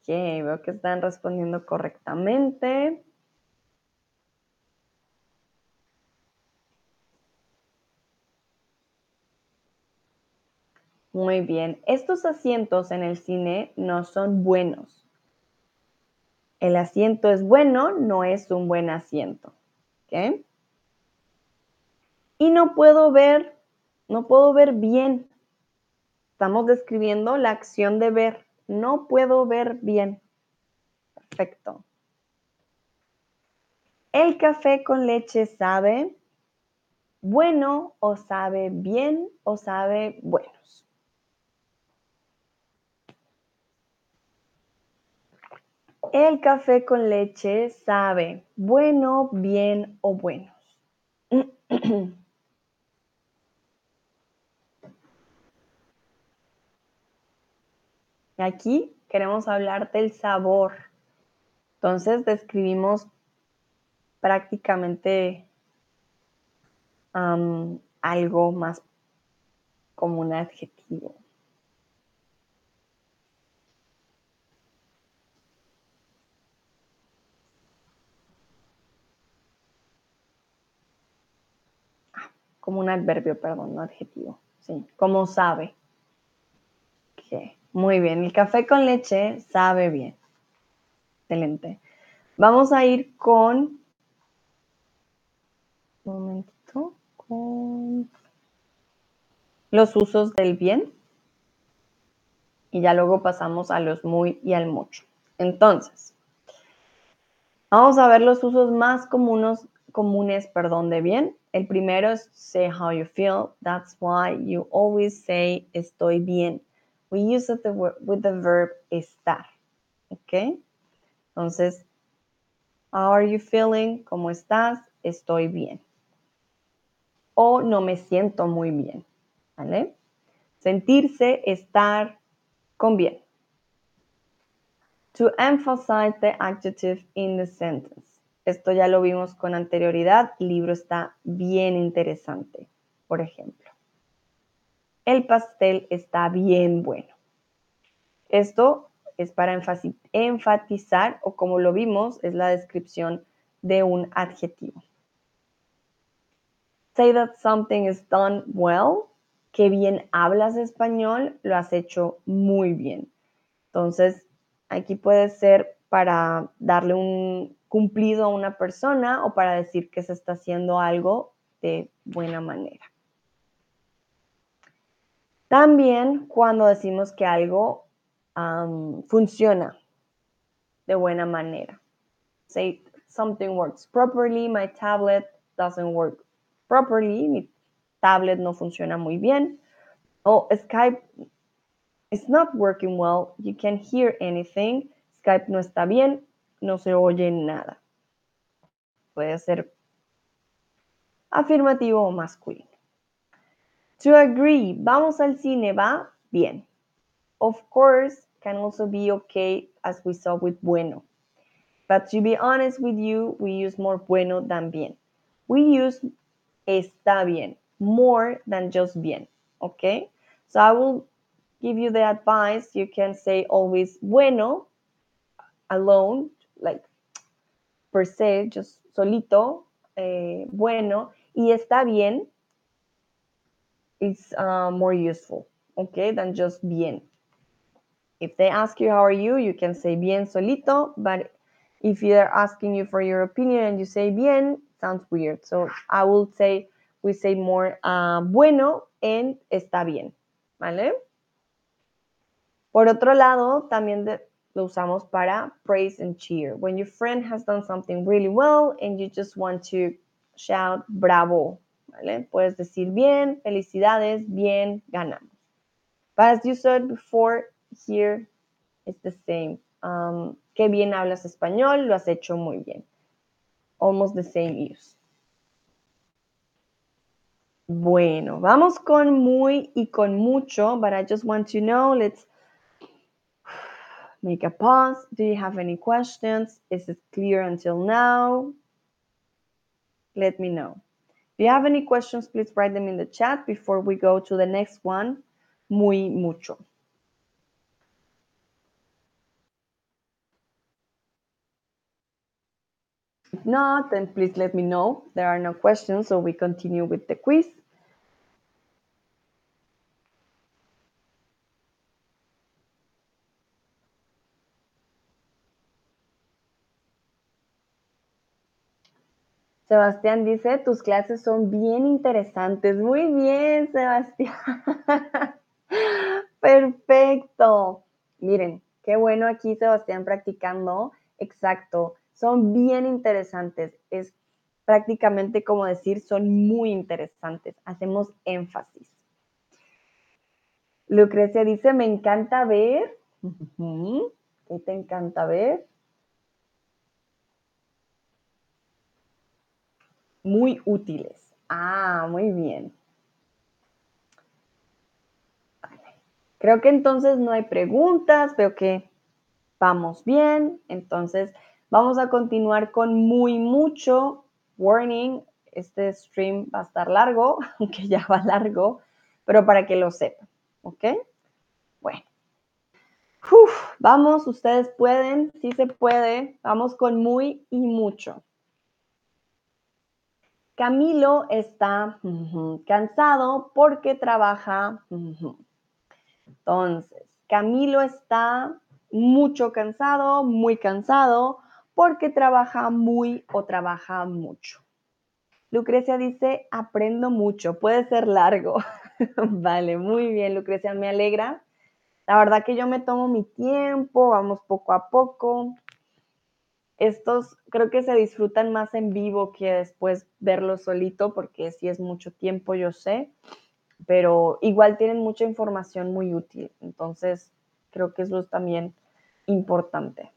Ok, veo que están respondiendo correctamente. Muy bien. Estos asientos en el cine no son buenos. El asiento es bueno, no es un buen asiento. ¿Ok? Y no puedo ver, no puedo ver bien. Estamos describiendo la acción de ver. No puedo ver bien. Perfecto. El café con leche sabe bueno o sabe bien o sabe buenos. El café con leche sabe bueno, bien o buenos. Aquí queremos hablar del sabor. Entonces describimos prácticamente algo más como un adjetivo. Como un adverbio, perdón, no adjetivo. Sí, como sabe. Muy bien, el café con leche sabe bien. Excelente. Vamos a ir con... Un momentito. Con los usos del bien. Y ya luego pasamos a los muy y al mucho. Entonces, vamos a ver los usos más comunes, comunes perdón, de bien. El primero es say how you feel. That's why you always say estoy bien. We use it with the verb estar. ¿Ok? Entonces, how are you feeling? ¿Cómo estás? Estoy bien. O no me siento muy bien. ¿Vale? Sentirse, estar con bien. To emphasize the adjective in the sentence. Esto ya lo vimos con anterioridad. El libro está bien interesante, por ejemplo. El pastel está bien bueno. Esto es para enfatizar o como lo vimos, es la descripción de un adjetivo. Say that something is done well. Qué bien hablas español, lo has hecho muy bien. Entonces, aquí puede ser para darle un cumplido a una persona o para decir que se está haciendo algo de buena manera. También cuando decimos que algo funciona de buena manera. Say something works properly, my tablet doesn't work properly, mi tablet no funciona muy bien. O Skype is not working well, you can't hear anything. Skype no está bien, no se oye nada. Puede ser afirmativo o masculino. To agree, vamos al cine, va bien. Of course, can also be okay as we saw with bueno. But to be honest with you, we use more bueno than bien. We use está bien more than just bien. Okay? So I will give you the advice. You can say always bueno alone, like per se, just solito, eh, bueno, y está bien is uh, more useful, okay, than just bien. If they ask you how are you, you can say bien solito, but if they're asking you for your opinion and you say bien, sounds weird. So I will say, we say more uh, bueno and está bien, ¿vale? Por otro lado, también de, lo usamos para praise and cheer. When your friend has done something really well and you just want to shout bravo, ¿vale? Puedes decir bien, felicidades, bien, ganamos. But as you said before, here it's the same. Um, qué bien hablas español, lo has hecho muy bien. Almost the same use. Bueno, vamos con muy y con mucho, but I just want to know, let's make a pause. Do you have any questions? Is it clear until now? Let me know. If you have any questions, please write them in the chat before we go to the next one, muy mucho. If not, then please let me know. There are no questions, so we continue with the quiz. Sebastián dice, tus clases son bien interesantes. Muy bien, Sebastián. Perfecto. Miren, qué bueno aquí, Sebastián, practicando. Exacto. Son bien interesantes. Es prácticamente como decir, son muy interesantes. Hacemos énfasis. Lucrecia dice, me encanta ver. ¿Qué te encanta ver? Muy útiles. Ah, muy bien. Creo que entonces no hay preguntas, veo que vamos bien. Entonces vamos a continuar con muy mucho. Warning, este stream va a estar largo, aunque ya va largo, pero para que lo sepan, ¿ok? Bueno. vamos, ustedes pueden, sí se puede. Vamos con muy y mucho. Camilo está cansado porque trabaja. Entonces, Camilo está mucho cansado, muy cansado, porque trabaja muy o trabaja mucho. Lucrecia dice, aprendo mucho, puede ser largo. vale, muy bien, Lucrecia, me alegra. La verdad que yo me tomo mi tiempo, vamos poco a poco estos creo que se disfrutan más en vivo que después verlos solito, porque sí es mucho tiempo, yo sé, pero igual tienen mucha información muy útil. Entonces, creo que eso es también importante.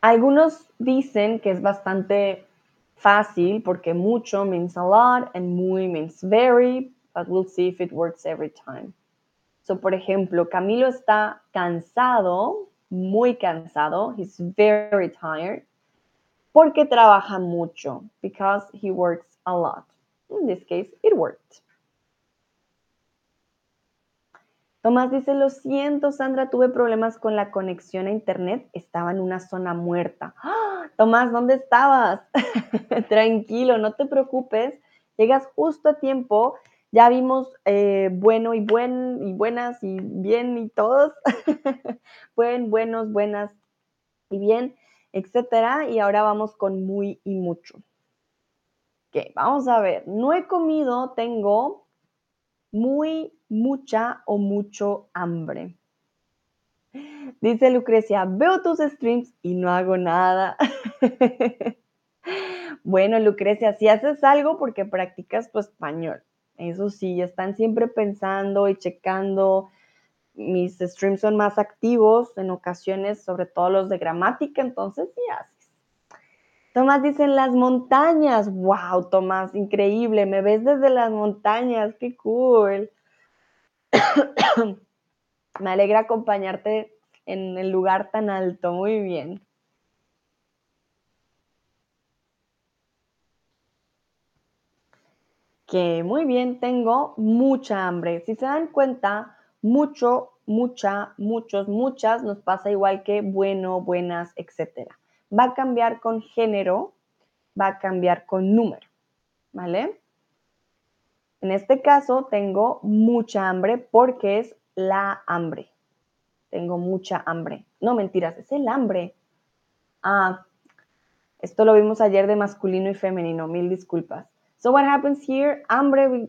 Algunos dicen que es bastante fácil porque mucho means a lot and muy means very, but we'll see if it works every time. So, por ejemplo, Camilo está cansado, muy cansado, he's very tired, porque trabaja mucho, because he works a lot. In this case, it worked. Tomás dice, lo siento, Sandra, tuve problemas con la conexión a internet, estaba en una zona muerta. ¡Ah! Tomás, ¿dónde estabas? Tranquilo, no te preocupes, llegas justo a tiempo. Ya vimos eh, bueno y buen y buenas y bien y todos. Buen, buenos, buenas y bien, etcétera. Y ahora vamos con muy y mucho. Ok, vamos a ver. No he comido, tengo muy, mucha o mucho hambre. Dice Lucrecia, veo tus streams y no hago nada. bueno, Lucrecia, si haces algo porque practicas tu español. Eso sí, están siempre pensando y checando. Mis streams son más activos en ocasiones, sobre todo los de gramática, entonces sí haces. Tomás dice las montañas. Wow, Tomás, increíble. Me ves desde las montañas. Qué cool. Me alegra acompañarte en el lugar tan alto. Muy bien. Que muy bien, tengo mucha hambre. Si se dan cuenta, mucho, mucha, muchos, muchas nos pasa igual que bueno, buenas, etcétera. Va a cambiar con género, va a cambiar con número, ¿vale? En este caso tengo mucha hambre porque es la hambre. Tengo mucha hambre. No, mentiras, es el hambre. Ah, esto lo vimos ayer de masculino y femenino, mil disculpas. So what happens here? Hambre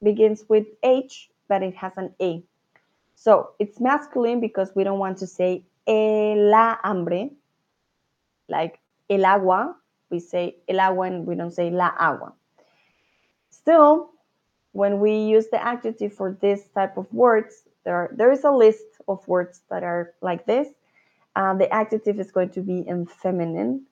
begins with H, but it has an A. So it's masculine because we don't want to say la hambre, like el agua. We say el agua and we don't say la agua. Still, when we use the adjective for this type of words, there, are, there is a list of words that are like this. Uh, the adjective is going to be in feminine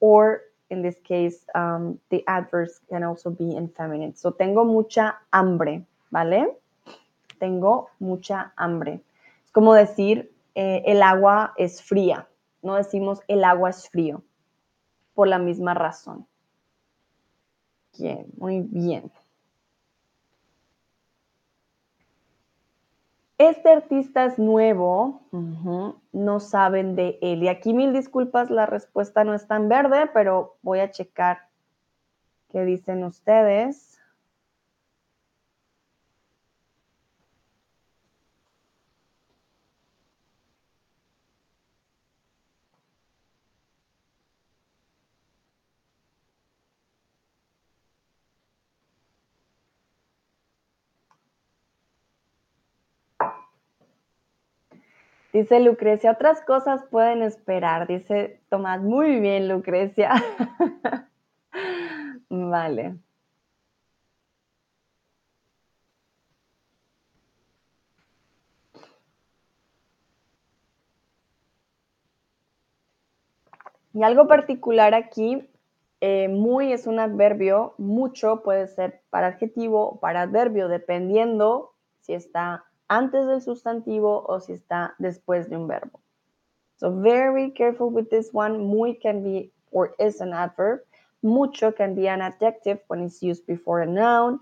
or in this case, um, the adverbs can also be in feminine. So, tengo mucha hambre, ¿vale? Tengo mucha hambre. Es como decir, eh, el agua es fría. No decimos el agua es frío, por la misma razón. Bien, muy bien. Este artista es nuevo, no saben de él. Y aquí mil disculpas, la respuesta no está en verde, pero voy a checar qué dicen ustedes. Dice Lucrecia, otras cosas pueden esperar. Dice Tomás, muy bien, Lucrecia. vale. Y algo particular aquí, eh, muy es un adverbio, mucho puede ser para adjetivo o para adverbio, dependiendo si está antes del sustantivo o si está después de un verbo. So very careful with this one. Muy can be or is an adverb. Mucho can be an adjective when it's used before a noun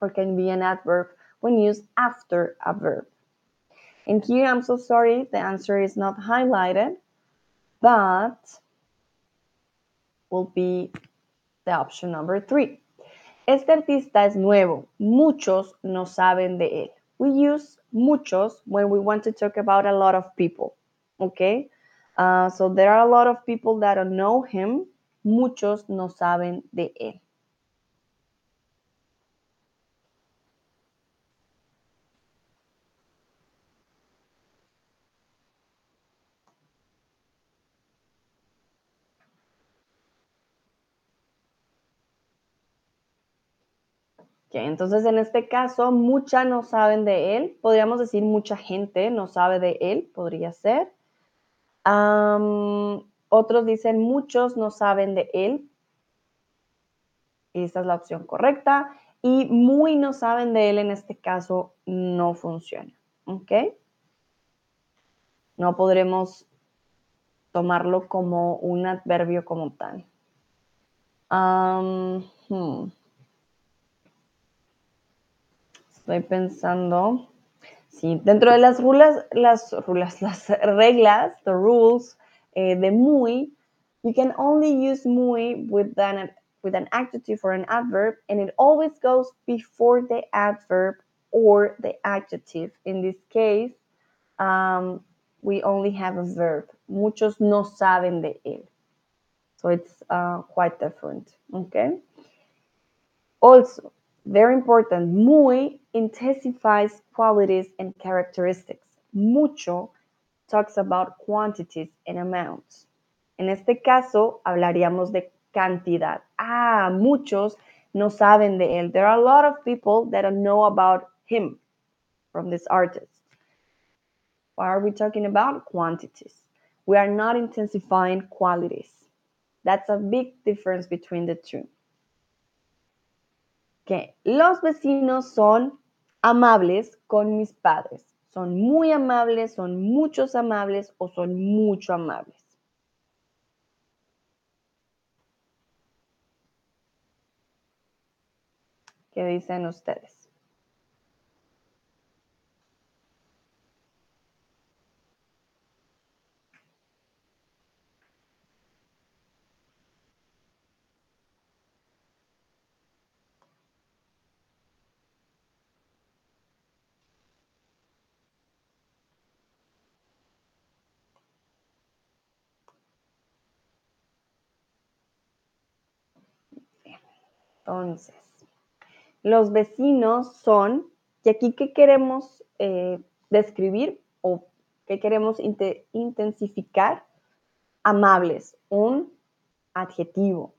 or can be an adverb when used after a verb. And here, I'm so sorry, the answer is not highlighted, but will be the option number three. Este artista es nuevo. Muchos no saben de él. We use muchos when we want to talk about a lot of people. Okay? Uh, so there are a lot of people that don't know him. Muchos no saben de él. Entonces, en este caso, mucha no saben de él. Podríamos decir mucha gente no sabe de él, podría ser. Otros dicen muchos no saben de él. Esa es la opción correcta. Y muy no saben de él en este caso no funciona. ¿Ok? No podremos tomarlo como un adverbio como tal. Hmm. Estoy pensando. Sí, dentro de las rulas, las rulas, las reglas, the rules eh, de muy, you can only use muy with an, with an adjective or an adverb, and it always goes before the adverb or the adjective. In this case, um, we only have a verb. Muchos no saben de él. So it's uh, quite different, okay? Also, very important, muy intensifies qualities and characteristics. Mucho talks about quantities and amounts. En este caso, hablaríamos de cantidad. Ah, muchos no saben de él. There are a lot of people that don't know about him from this artist. Why are we talking about? Quantities. We are not intensifying qualities. That's a big difference between the two. Que los vecinos son amables con mis padres. Son muy amables, son muchos amables o son mucho amables. ¿Qué dicen ustedes? Entonces, los vecinos son, y aquí qué queremos eh, describir o qué queremos intensificar, amables, un adjetivo.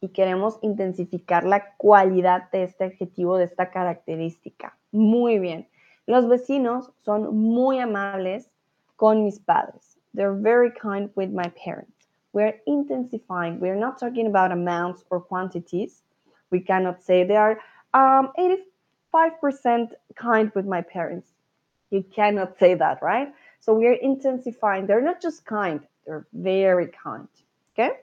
Y queremos intensificar la cualidad de este adjetivo, de esta característica. Muy bien. Los vecinos son muy amables con mis padres. They're very kind with my parents. We're intensifying. We're not talking about amounts or quantities. We cannot say they are um, 85% kind with my parents. You cannot say that, right? So we are intensifying. They're not just kind, they're very kind. Okay?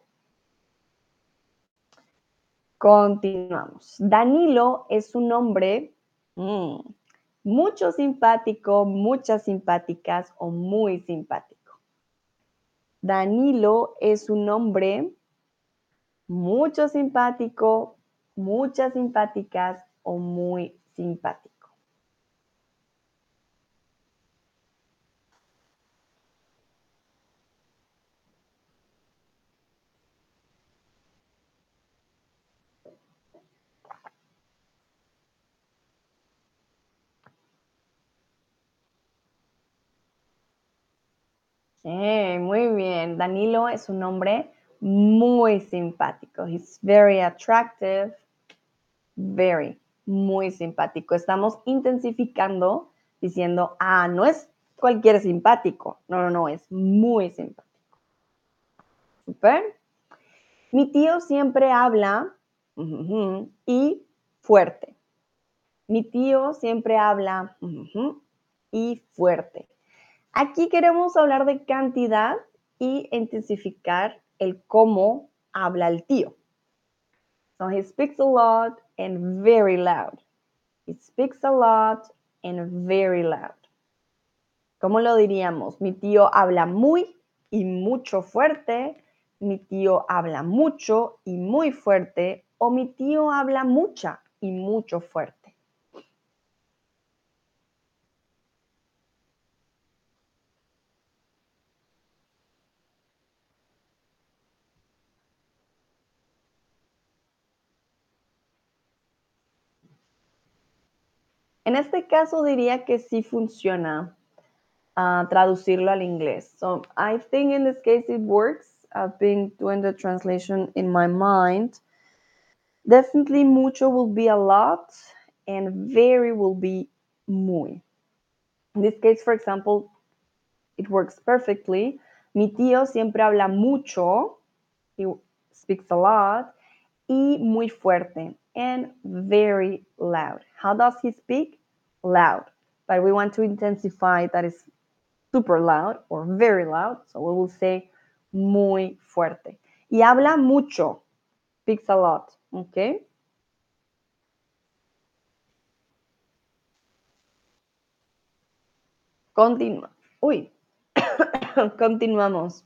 Continuamos. Danilo es un hombre mmm, mucho simpático, muchas simpáticas o muy simpático. Danilo es un hombre mucho simpático, muchas simpáticas o muy simpático. Sí, muy bien. Danilo es un hombre muy simpático. He's very attractive. Very, muy simpático. Estamos intensificando diciendo, ah, no es cualquier simpático. No, no, no, es muy simpático. Super. Mi tío siempre habla y fuerte. Mi tío siempre habla y fuerte. Aquí queremos hablar de cantidad y intensificar el cómo habla el tío. So he speaks a lot and very loud. He speaks a lot and very loud. ¿Cómo lo diríamos? Mi tío habla muy y mucho fuerte. Mi tío habla mucho y muy fuerte. O mi tío habla mucha y mucho fuerte. En este caso diría que sí funciona uh, traducirlo al inglés. So I think in this case it works. I've been doing the translation in my mind. Definitely mucho will be a lot and very will be muy. In this case, for example, it works perfectly. Mi tío siempre habla mucho. He speaks a lot. Y muy fuerte. And very loud. How does he speak? Loud. But we want to intensify that is super loud or very loud. So we will say muy fuerte. Y habla mucho. Speaks a lot. Okay. Continua. Uy, continuamos.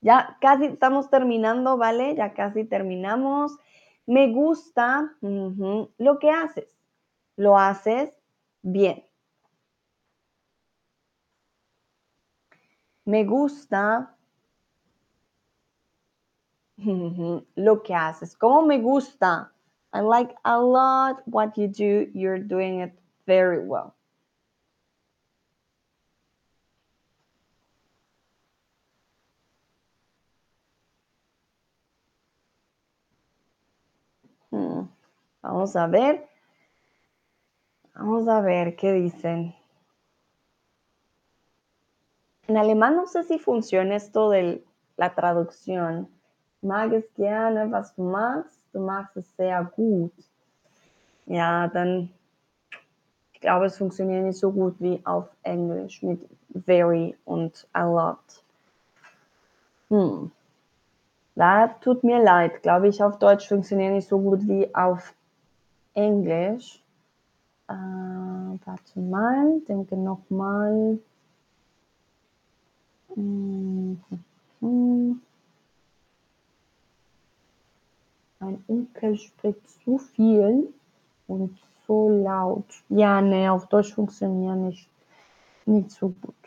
Ya casi estamos terminando, ¿vale? Ya casi terminamos. Me gusta lo que haces. Lo haces bien. Me gusta lo que haces. ¿Cómo me gusta? I like a lot what you do. You're doing it very well. Hmm. Vamos a ver. Vamos a ver qué dicen. En alemán no sé si funciona esto de la traducción. Mag es gerne, was du magst. Du magst es sehr gut. Ja, dann, ich glaube, es funktioniert nicht so gut wie auf Englisch mit very und a lot. Hm. Da tut mir leid, glaube ich, auf Deutsch funktioniert nicht so gut wie auf Englisch. Äh, warte mal, denke nochmal. Hm, hm. Mein Onkel spricht zu viel und so laut. Ja, nee, auf Deutsch funktioniert nicht, nicht so gut.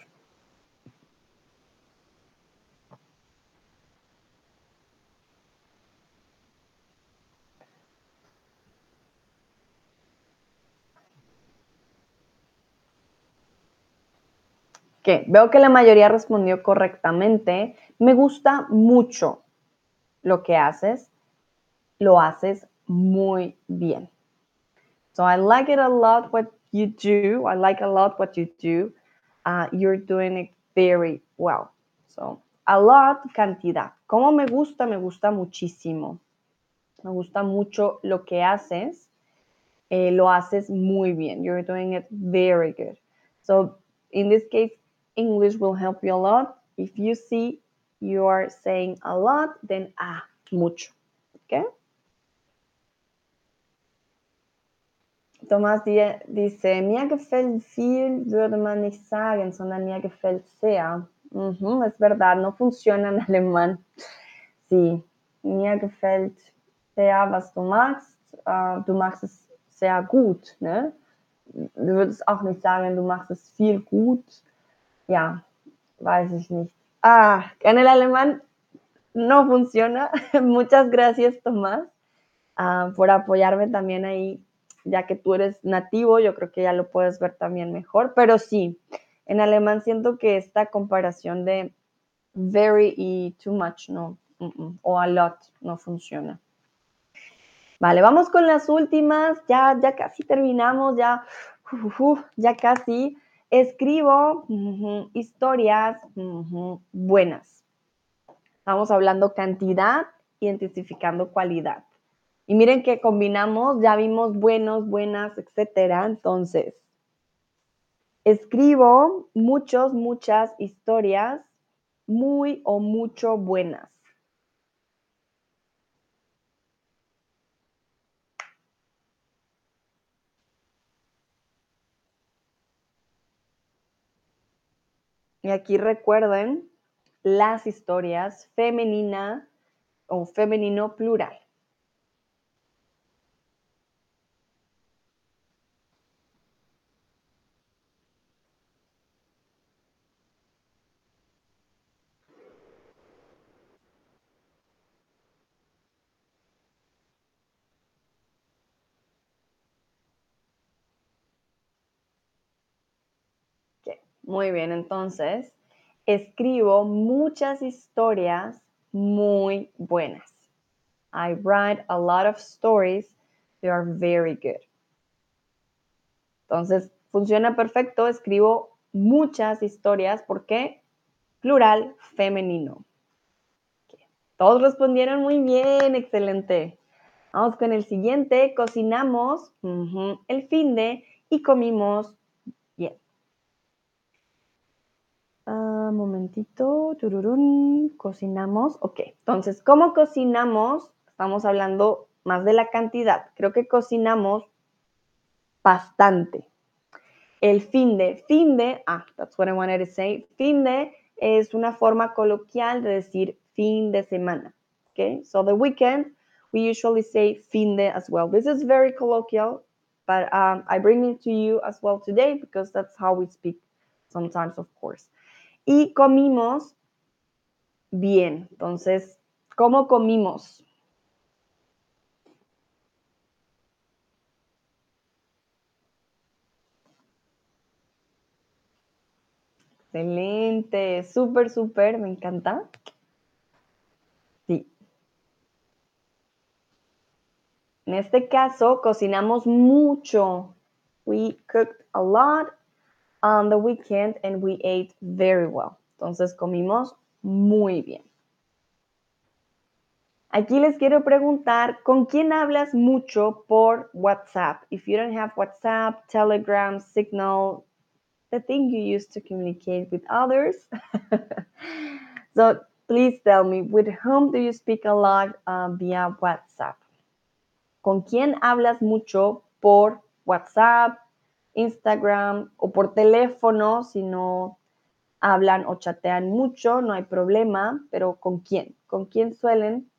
Que veo que la mayoría respondió correctamente. Me gusta mucho lo que haces. Lo haces muy bien. So I like it a lot what you do. I like a lot what you do. Uh, you're doing it very well. So a lot, cantidad. ¿Cómo me gusta? Me gusta muchísimo. Me gusta mucho lo que haces. Eh, lo haces muy bien. You're doing it very good. So in this case, English will help you a lot. If you see you are saying a lot, then ah, mucho. Okay? Thomas dice, mir gefällt viel, würde man nicht sagen, sondern mir gefällt sehr. Mhm, es verdad, no funciona en alemán. Sí, mir gefällt sehr, was du machst. Uh, du machst es sehr gut. Ne? Du würdest auch nicht sagen, du machst es viel gut. Ja, weiß ich nicht. Ah, en el alemán no funciona. Muchas gracias, Tomás, uh, por apoyarme también ahí, ya que tú eres nativo, yo creo que ya lo puedes ver también mejor, pero sí, en alemán siento que esta comparación de very y too much no, o a lot no funciona. Vale, vamos con las últimas, ya, ya casi terminamos, ya, ya casi. Escribo historias buenas. Estamos hablando cantidad, identificando cualidad. Y miren que combinamos, ya vimos buenos, buenas, etcétera. Entonces, escribo muchos, muchas historias muy o mucho buenas. Y aquí recuerden las historias femenina o femenino plural. Muy bien, entonces escribo muchas historias muy buenas. I write a lot of stories. They are very good. Entonces, funciona perfecto. Escribo muchas historias. ¿Por qué? plural femenino. Todos respondieron muy bien, excelente. Vamos con el siguiente, cocinamos el fin de y comimos bien. Momentito, tururún, cocinamos, ok. Entonces, ¿cómo cocinamos? Estamos hablando más de la cantidad. Creo que cocinamos bastante. El fin de, fin de, ah, that's what I wanted to say. Fin de es una forma coloquial de decir fin de semana. Okay, so the weekend, we usually say fin de as well. This is very colloquial, but um, I bring it to you as well today because that's how we speak sometimes, of course. Y comimos bien. Entonces, ¿cómo comimos? Excelente, súper, súper, me encanta. Sí. En este caso, cocinamos mucho. We cooked a lot on the weekend and we ate very well. Entonces comimos muy bien. Aquí les quiero preguntar, ¿con quién hablas mucho por WhatsApp? If you don't have WhatsApp, Telegram, Signal, the thing you use to communicate with others. so please tell me, with whom do you speak a lot uh, via WhatsApp? ¿Con quién hablas mucho por WhatsApp, Instagram o por teléfono? Si no hablan o chatean mucho, no hay problema, pero ¿con quién? ¿Con quién suelen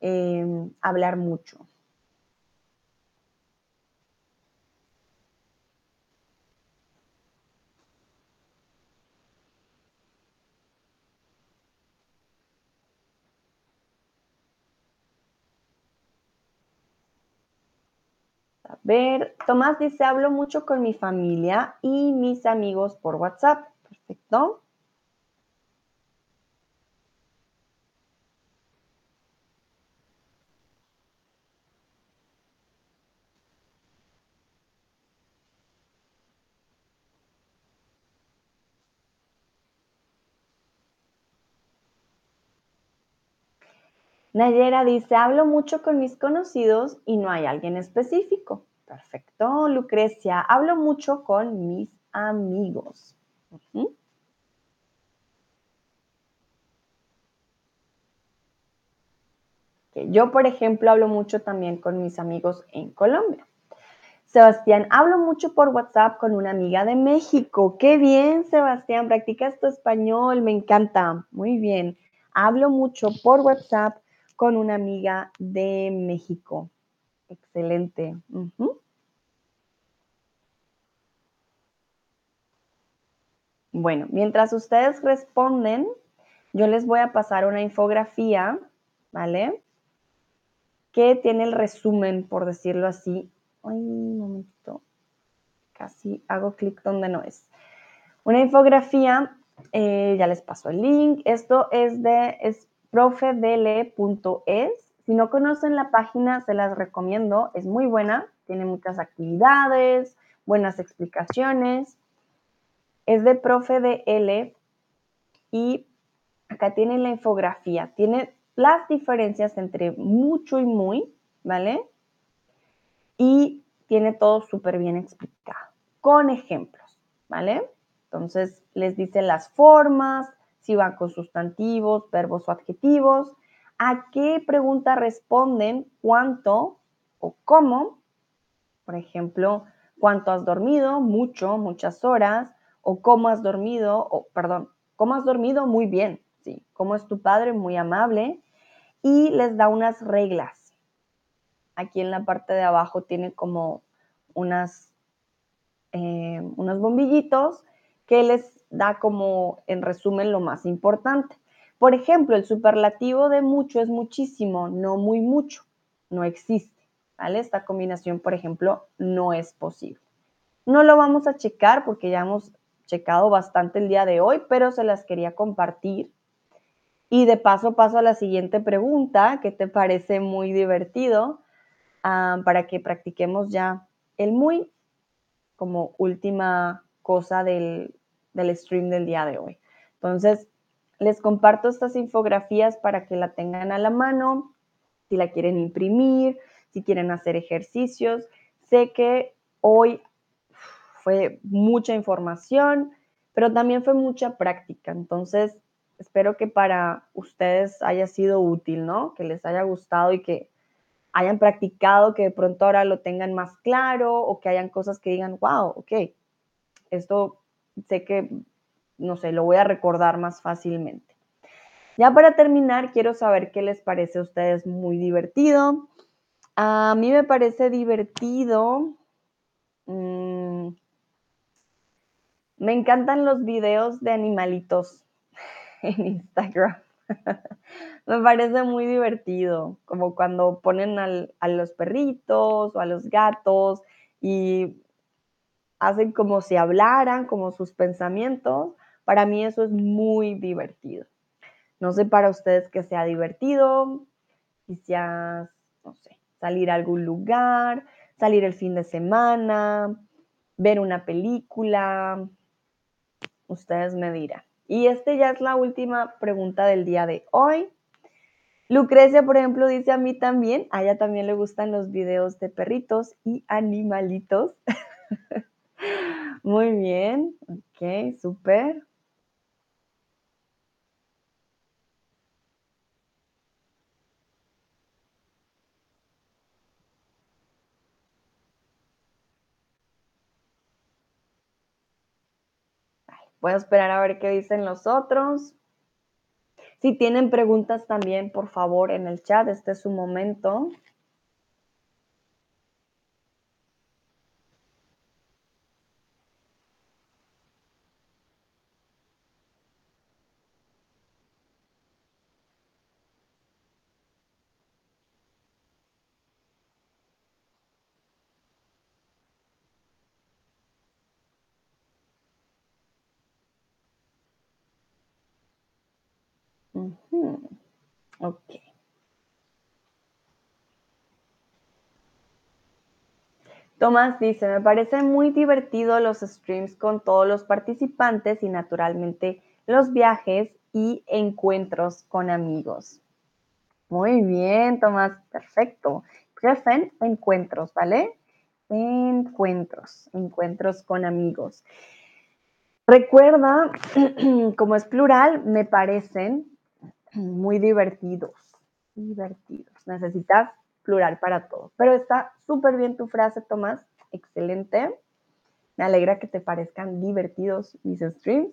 eh, hablar mucho? Ver, Tomás dice, hablo mucho con mi familia y mis amigos por WhatsApp. Perfecto. Nayera dice, hablo mucho con mis conocidos y no hay alguien específico. Perfecto. Lucrecia, hablo mucho con mis amigos. Yo, por ejemplo, hablo mucho también con mis amigos en Colombia. Sebastián, hablo mucho por WhatsApp con una amiga de México. Qué bien, Sebastián, practicas tu español, me encanta. Muy bien. Hablo mucho por WhatsApp con una amiga de México. Excelente. Bueno, mientras ustedes responden, yo les voy a pasar una infografía, ¿vale? Que tiene el resumen, por decirlo así. Ay, un momento. Casi hago clic donde no es. Una infografía, eh, ya les paso el link. Esto es de es profedele.es. Si no conocen la página, se las recomiendo. Es muy buena. Tiene muchas actividades, buenas explicaciones es de profe de L y acá tiene la infografía, tiene las diferencias entre mucho y muy, ¿vale? Y tiene todo súper bien explicado, con ejemplos, ¿vale? Entonces les dice las formas, si van con sustantivos, verbos o adjetivos, a qué pregunta responden, cuánto o cómo. Por ejemplo, ¿cuánto has dormido? Mucho, muchas horas o cómo has dormido, o perdón, cómo has dormido muy bien, sí, cómo es tu padre, muy amable, y les da unas reglas. Aquí en la parte de abajo tiene como unas, eh, unos bombillitos que les da como en resumen lo más importante. Por ejemplo, el superlativo de mucho es muchísimo, no muy mucho, no existe. ¿vale? Esta combinación, por ejemplo, no es posible. No lo vamos a checar porque ya hemos checado bastante el día de hoy, pero se las quería compartir. Y de paso paso a la siguiente pregunta, que te parece muy divertido, ah, para que practiquemos ya el muy como última cosa del, del stream del día de hoy. Entonces, les comparto estas infografías para que la tengan a la mano, si la quieren imprimir, si quieren hacer ejercicios. Sé que hoy fue mucha información, pero también fue mucha práctica. Entonces, espero que para ustedes haya sido útil, ¿no? Que les haya gustado y que hayan practicado, que de pronto ahora lo tengan más claro o que hayan cosas que digan, wow, ok, esto sé que, no sé, lo voy a recordar más fácilmente. Ya para terminar, quiero saber qué les parece a ustedes muy divertido. A mí me parece divertido. Mm, me encantan los videos de animalitos en Instagram. Me parece muy divertido, como cuando ponen a los perritos o a los gatos y hacen como si hablaran, como sus pensamientos. Para mí eso es muy divertido. No sé para ustedes que sea divertido, quizás, no sé, salir a algún lugar, salir el fin de semana, ver una película. Ustedes me dirán. Y este ya es la última pregunta del día de hoy. Lucrecia, por ejemplo, dice a mí también, a ella también le gustan los videos de perritos y animalitos. Muy bien, ok, súper. Voy a esperar a ver qué dicen los otros. Si tienen preguntas también, por favor, en el chat, este es su momento. Ok. Tomás dice, me parece muy divertido los streams con todos los participantes y naturalmente los viajes y encuentros con amigos. Muy bien, Tomás, perfecto. Prefen encuentros, ¿vale? Encuentros, encuentros con amigos. Recuerda, como es plural, me parecen muy divertidos, divertidos. Necesitas plural para todo. Pero está súper bien tu frase, Tomás. Excelente. Me alegra que te parezcan divertidos mis streams.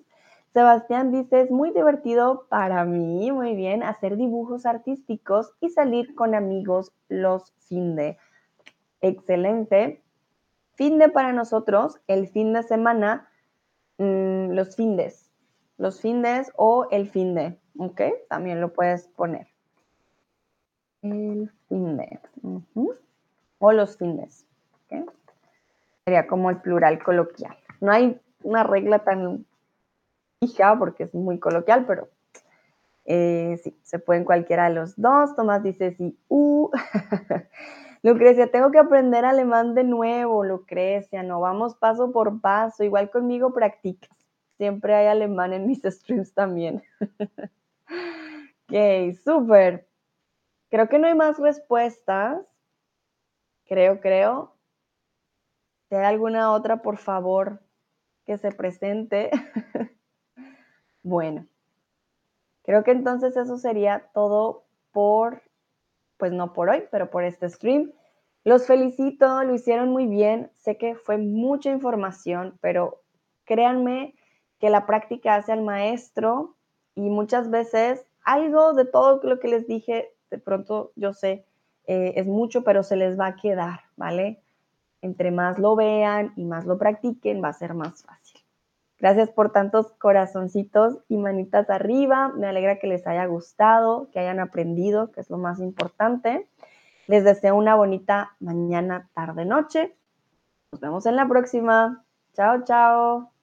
Sebastián dice, es muy divertido para mí, muy bien, hacer dibujos artísticos y salir con amigos los fin de. Excelente. Fin de para nosotros, el fin de semana, mm, los findes. Los findes o el fin de. ¿Ok? También lo puedes poner. El fin de. O los fines. ¿ok? Sería como el plural coloquial. No hay una regla tan hija porque es muy coloquial, pero eh, sí, se pueden cualquiera de los dos. Tomás dice sí, uh. Lucrecia, tengo que aprender alemán de nuevo, Lucrecia, no vamos paso por paso, igual conmigo practicas. Siempre hay alemán en mis streams también. Ok, súper. Creo que no hay más respuestas. Creo, creo. Si hay alguna otra, por favor, que se presente. bueno, creo que entonces eso sería todo por, pues no por hoy, pero por este stream. Los felicito, lo hicieron muy bien. Sé que fue mucha información, pero créanme que la práctica hace al maestro y muchas veces algo de todo lo que les dije, de pronto yo sé, eh, es mucho, pero se les va a quedar, ¿vale? Entre más lo vean y más lo practiquen, va a ser más fácil. Gracias por tantos corazoncitos y manitas arriba. Me alegra que les haya gustado, que hayan aprendido, que es lo más importante. Les deseo una bonita mañana, tarde, noche. Nos vemos en la próxima. Chao, chao.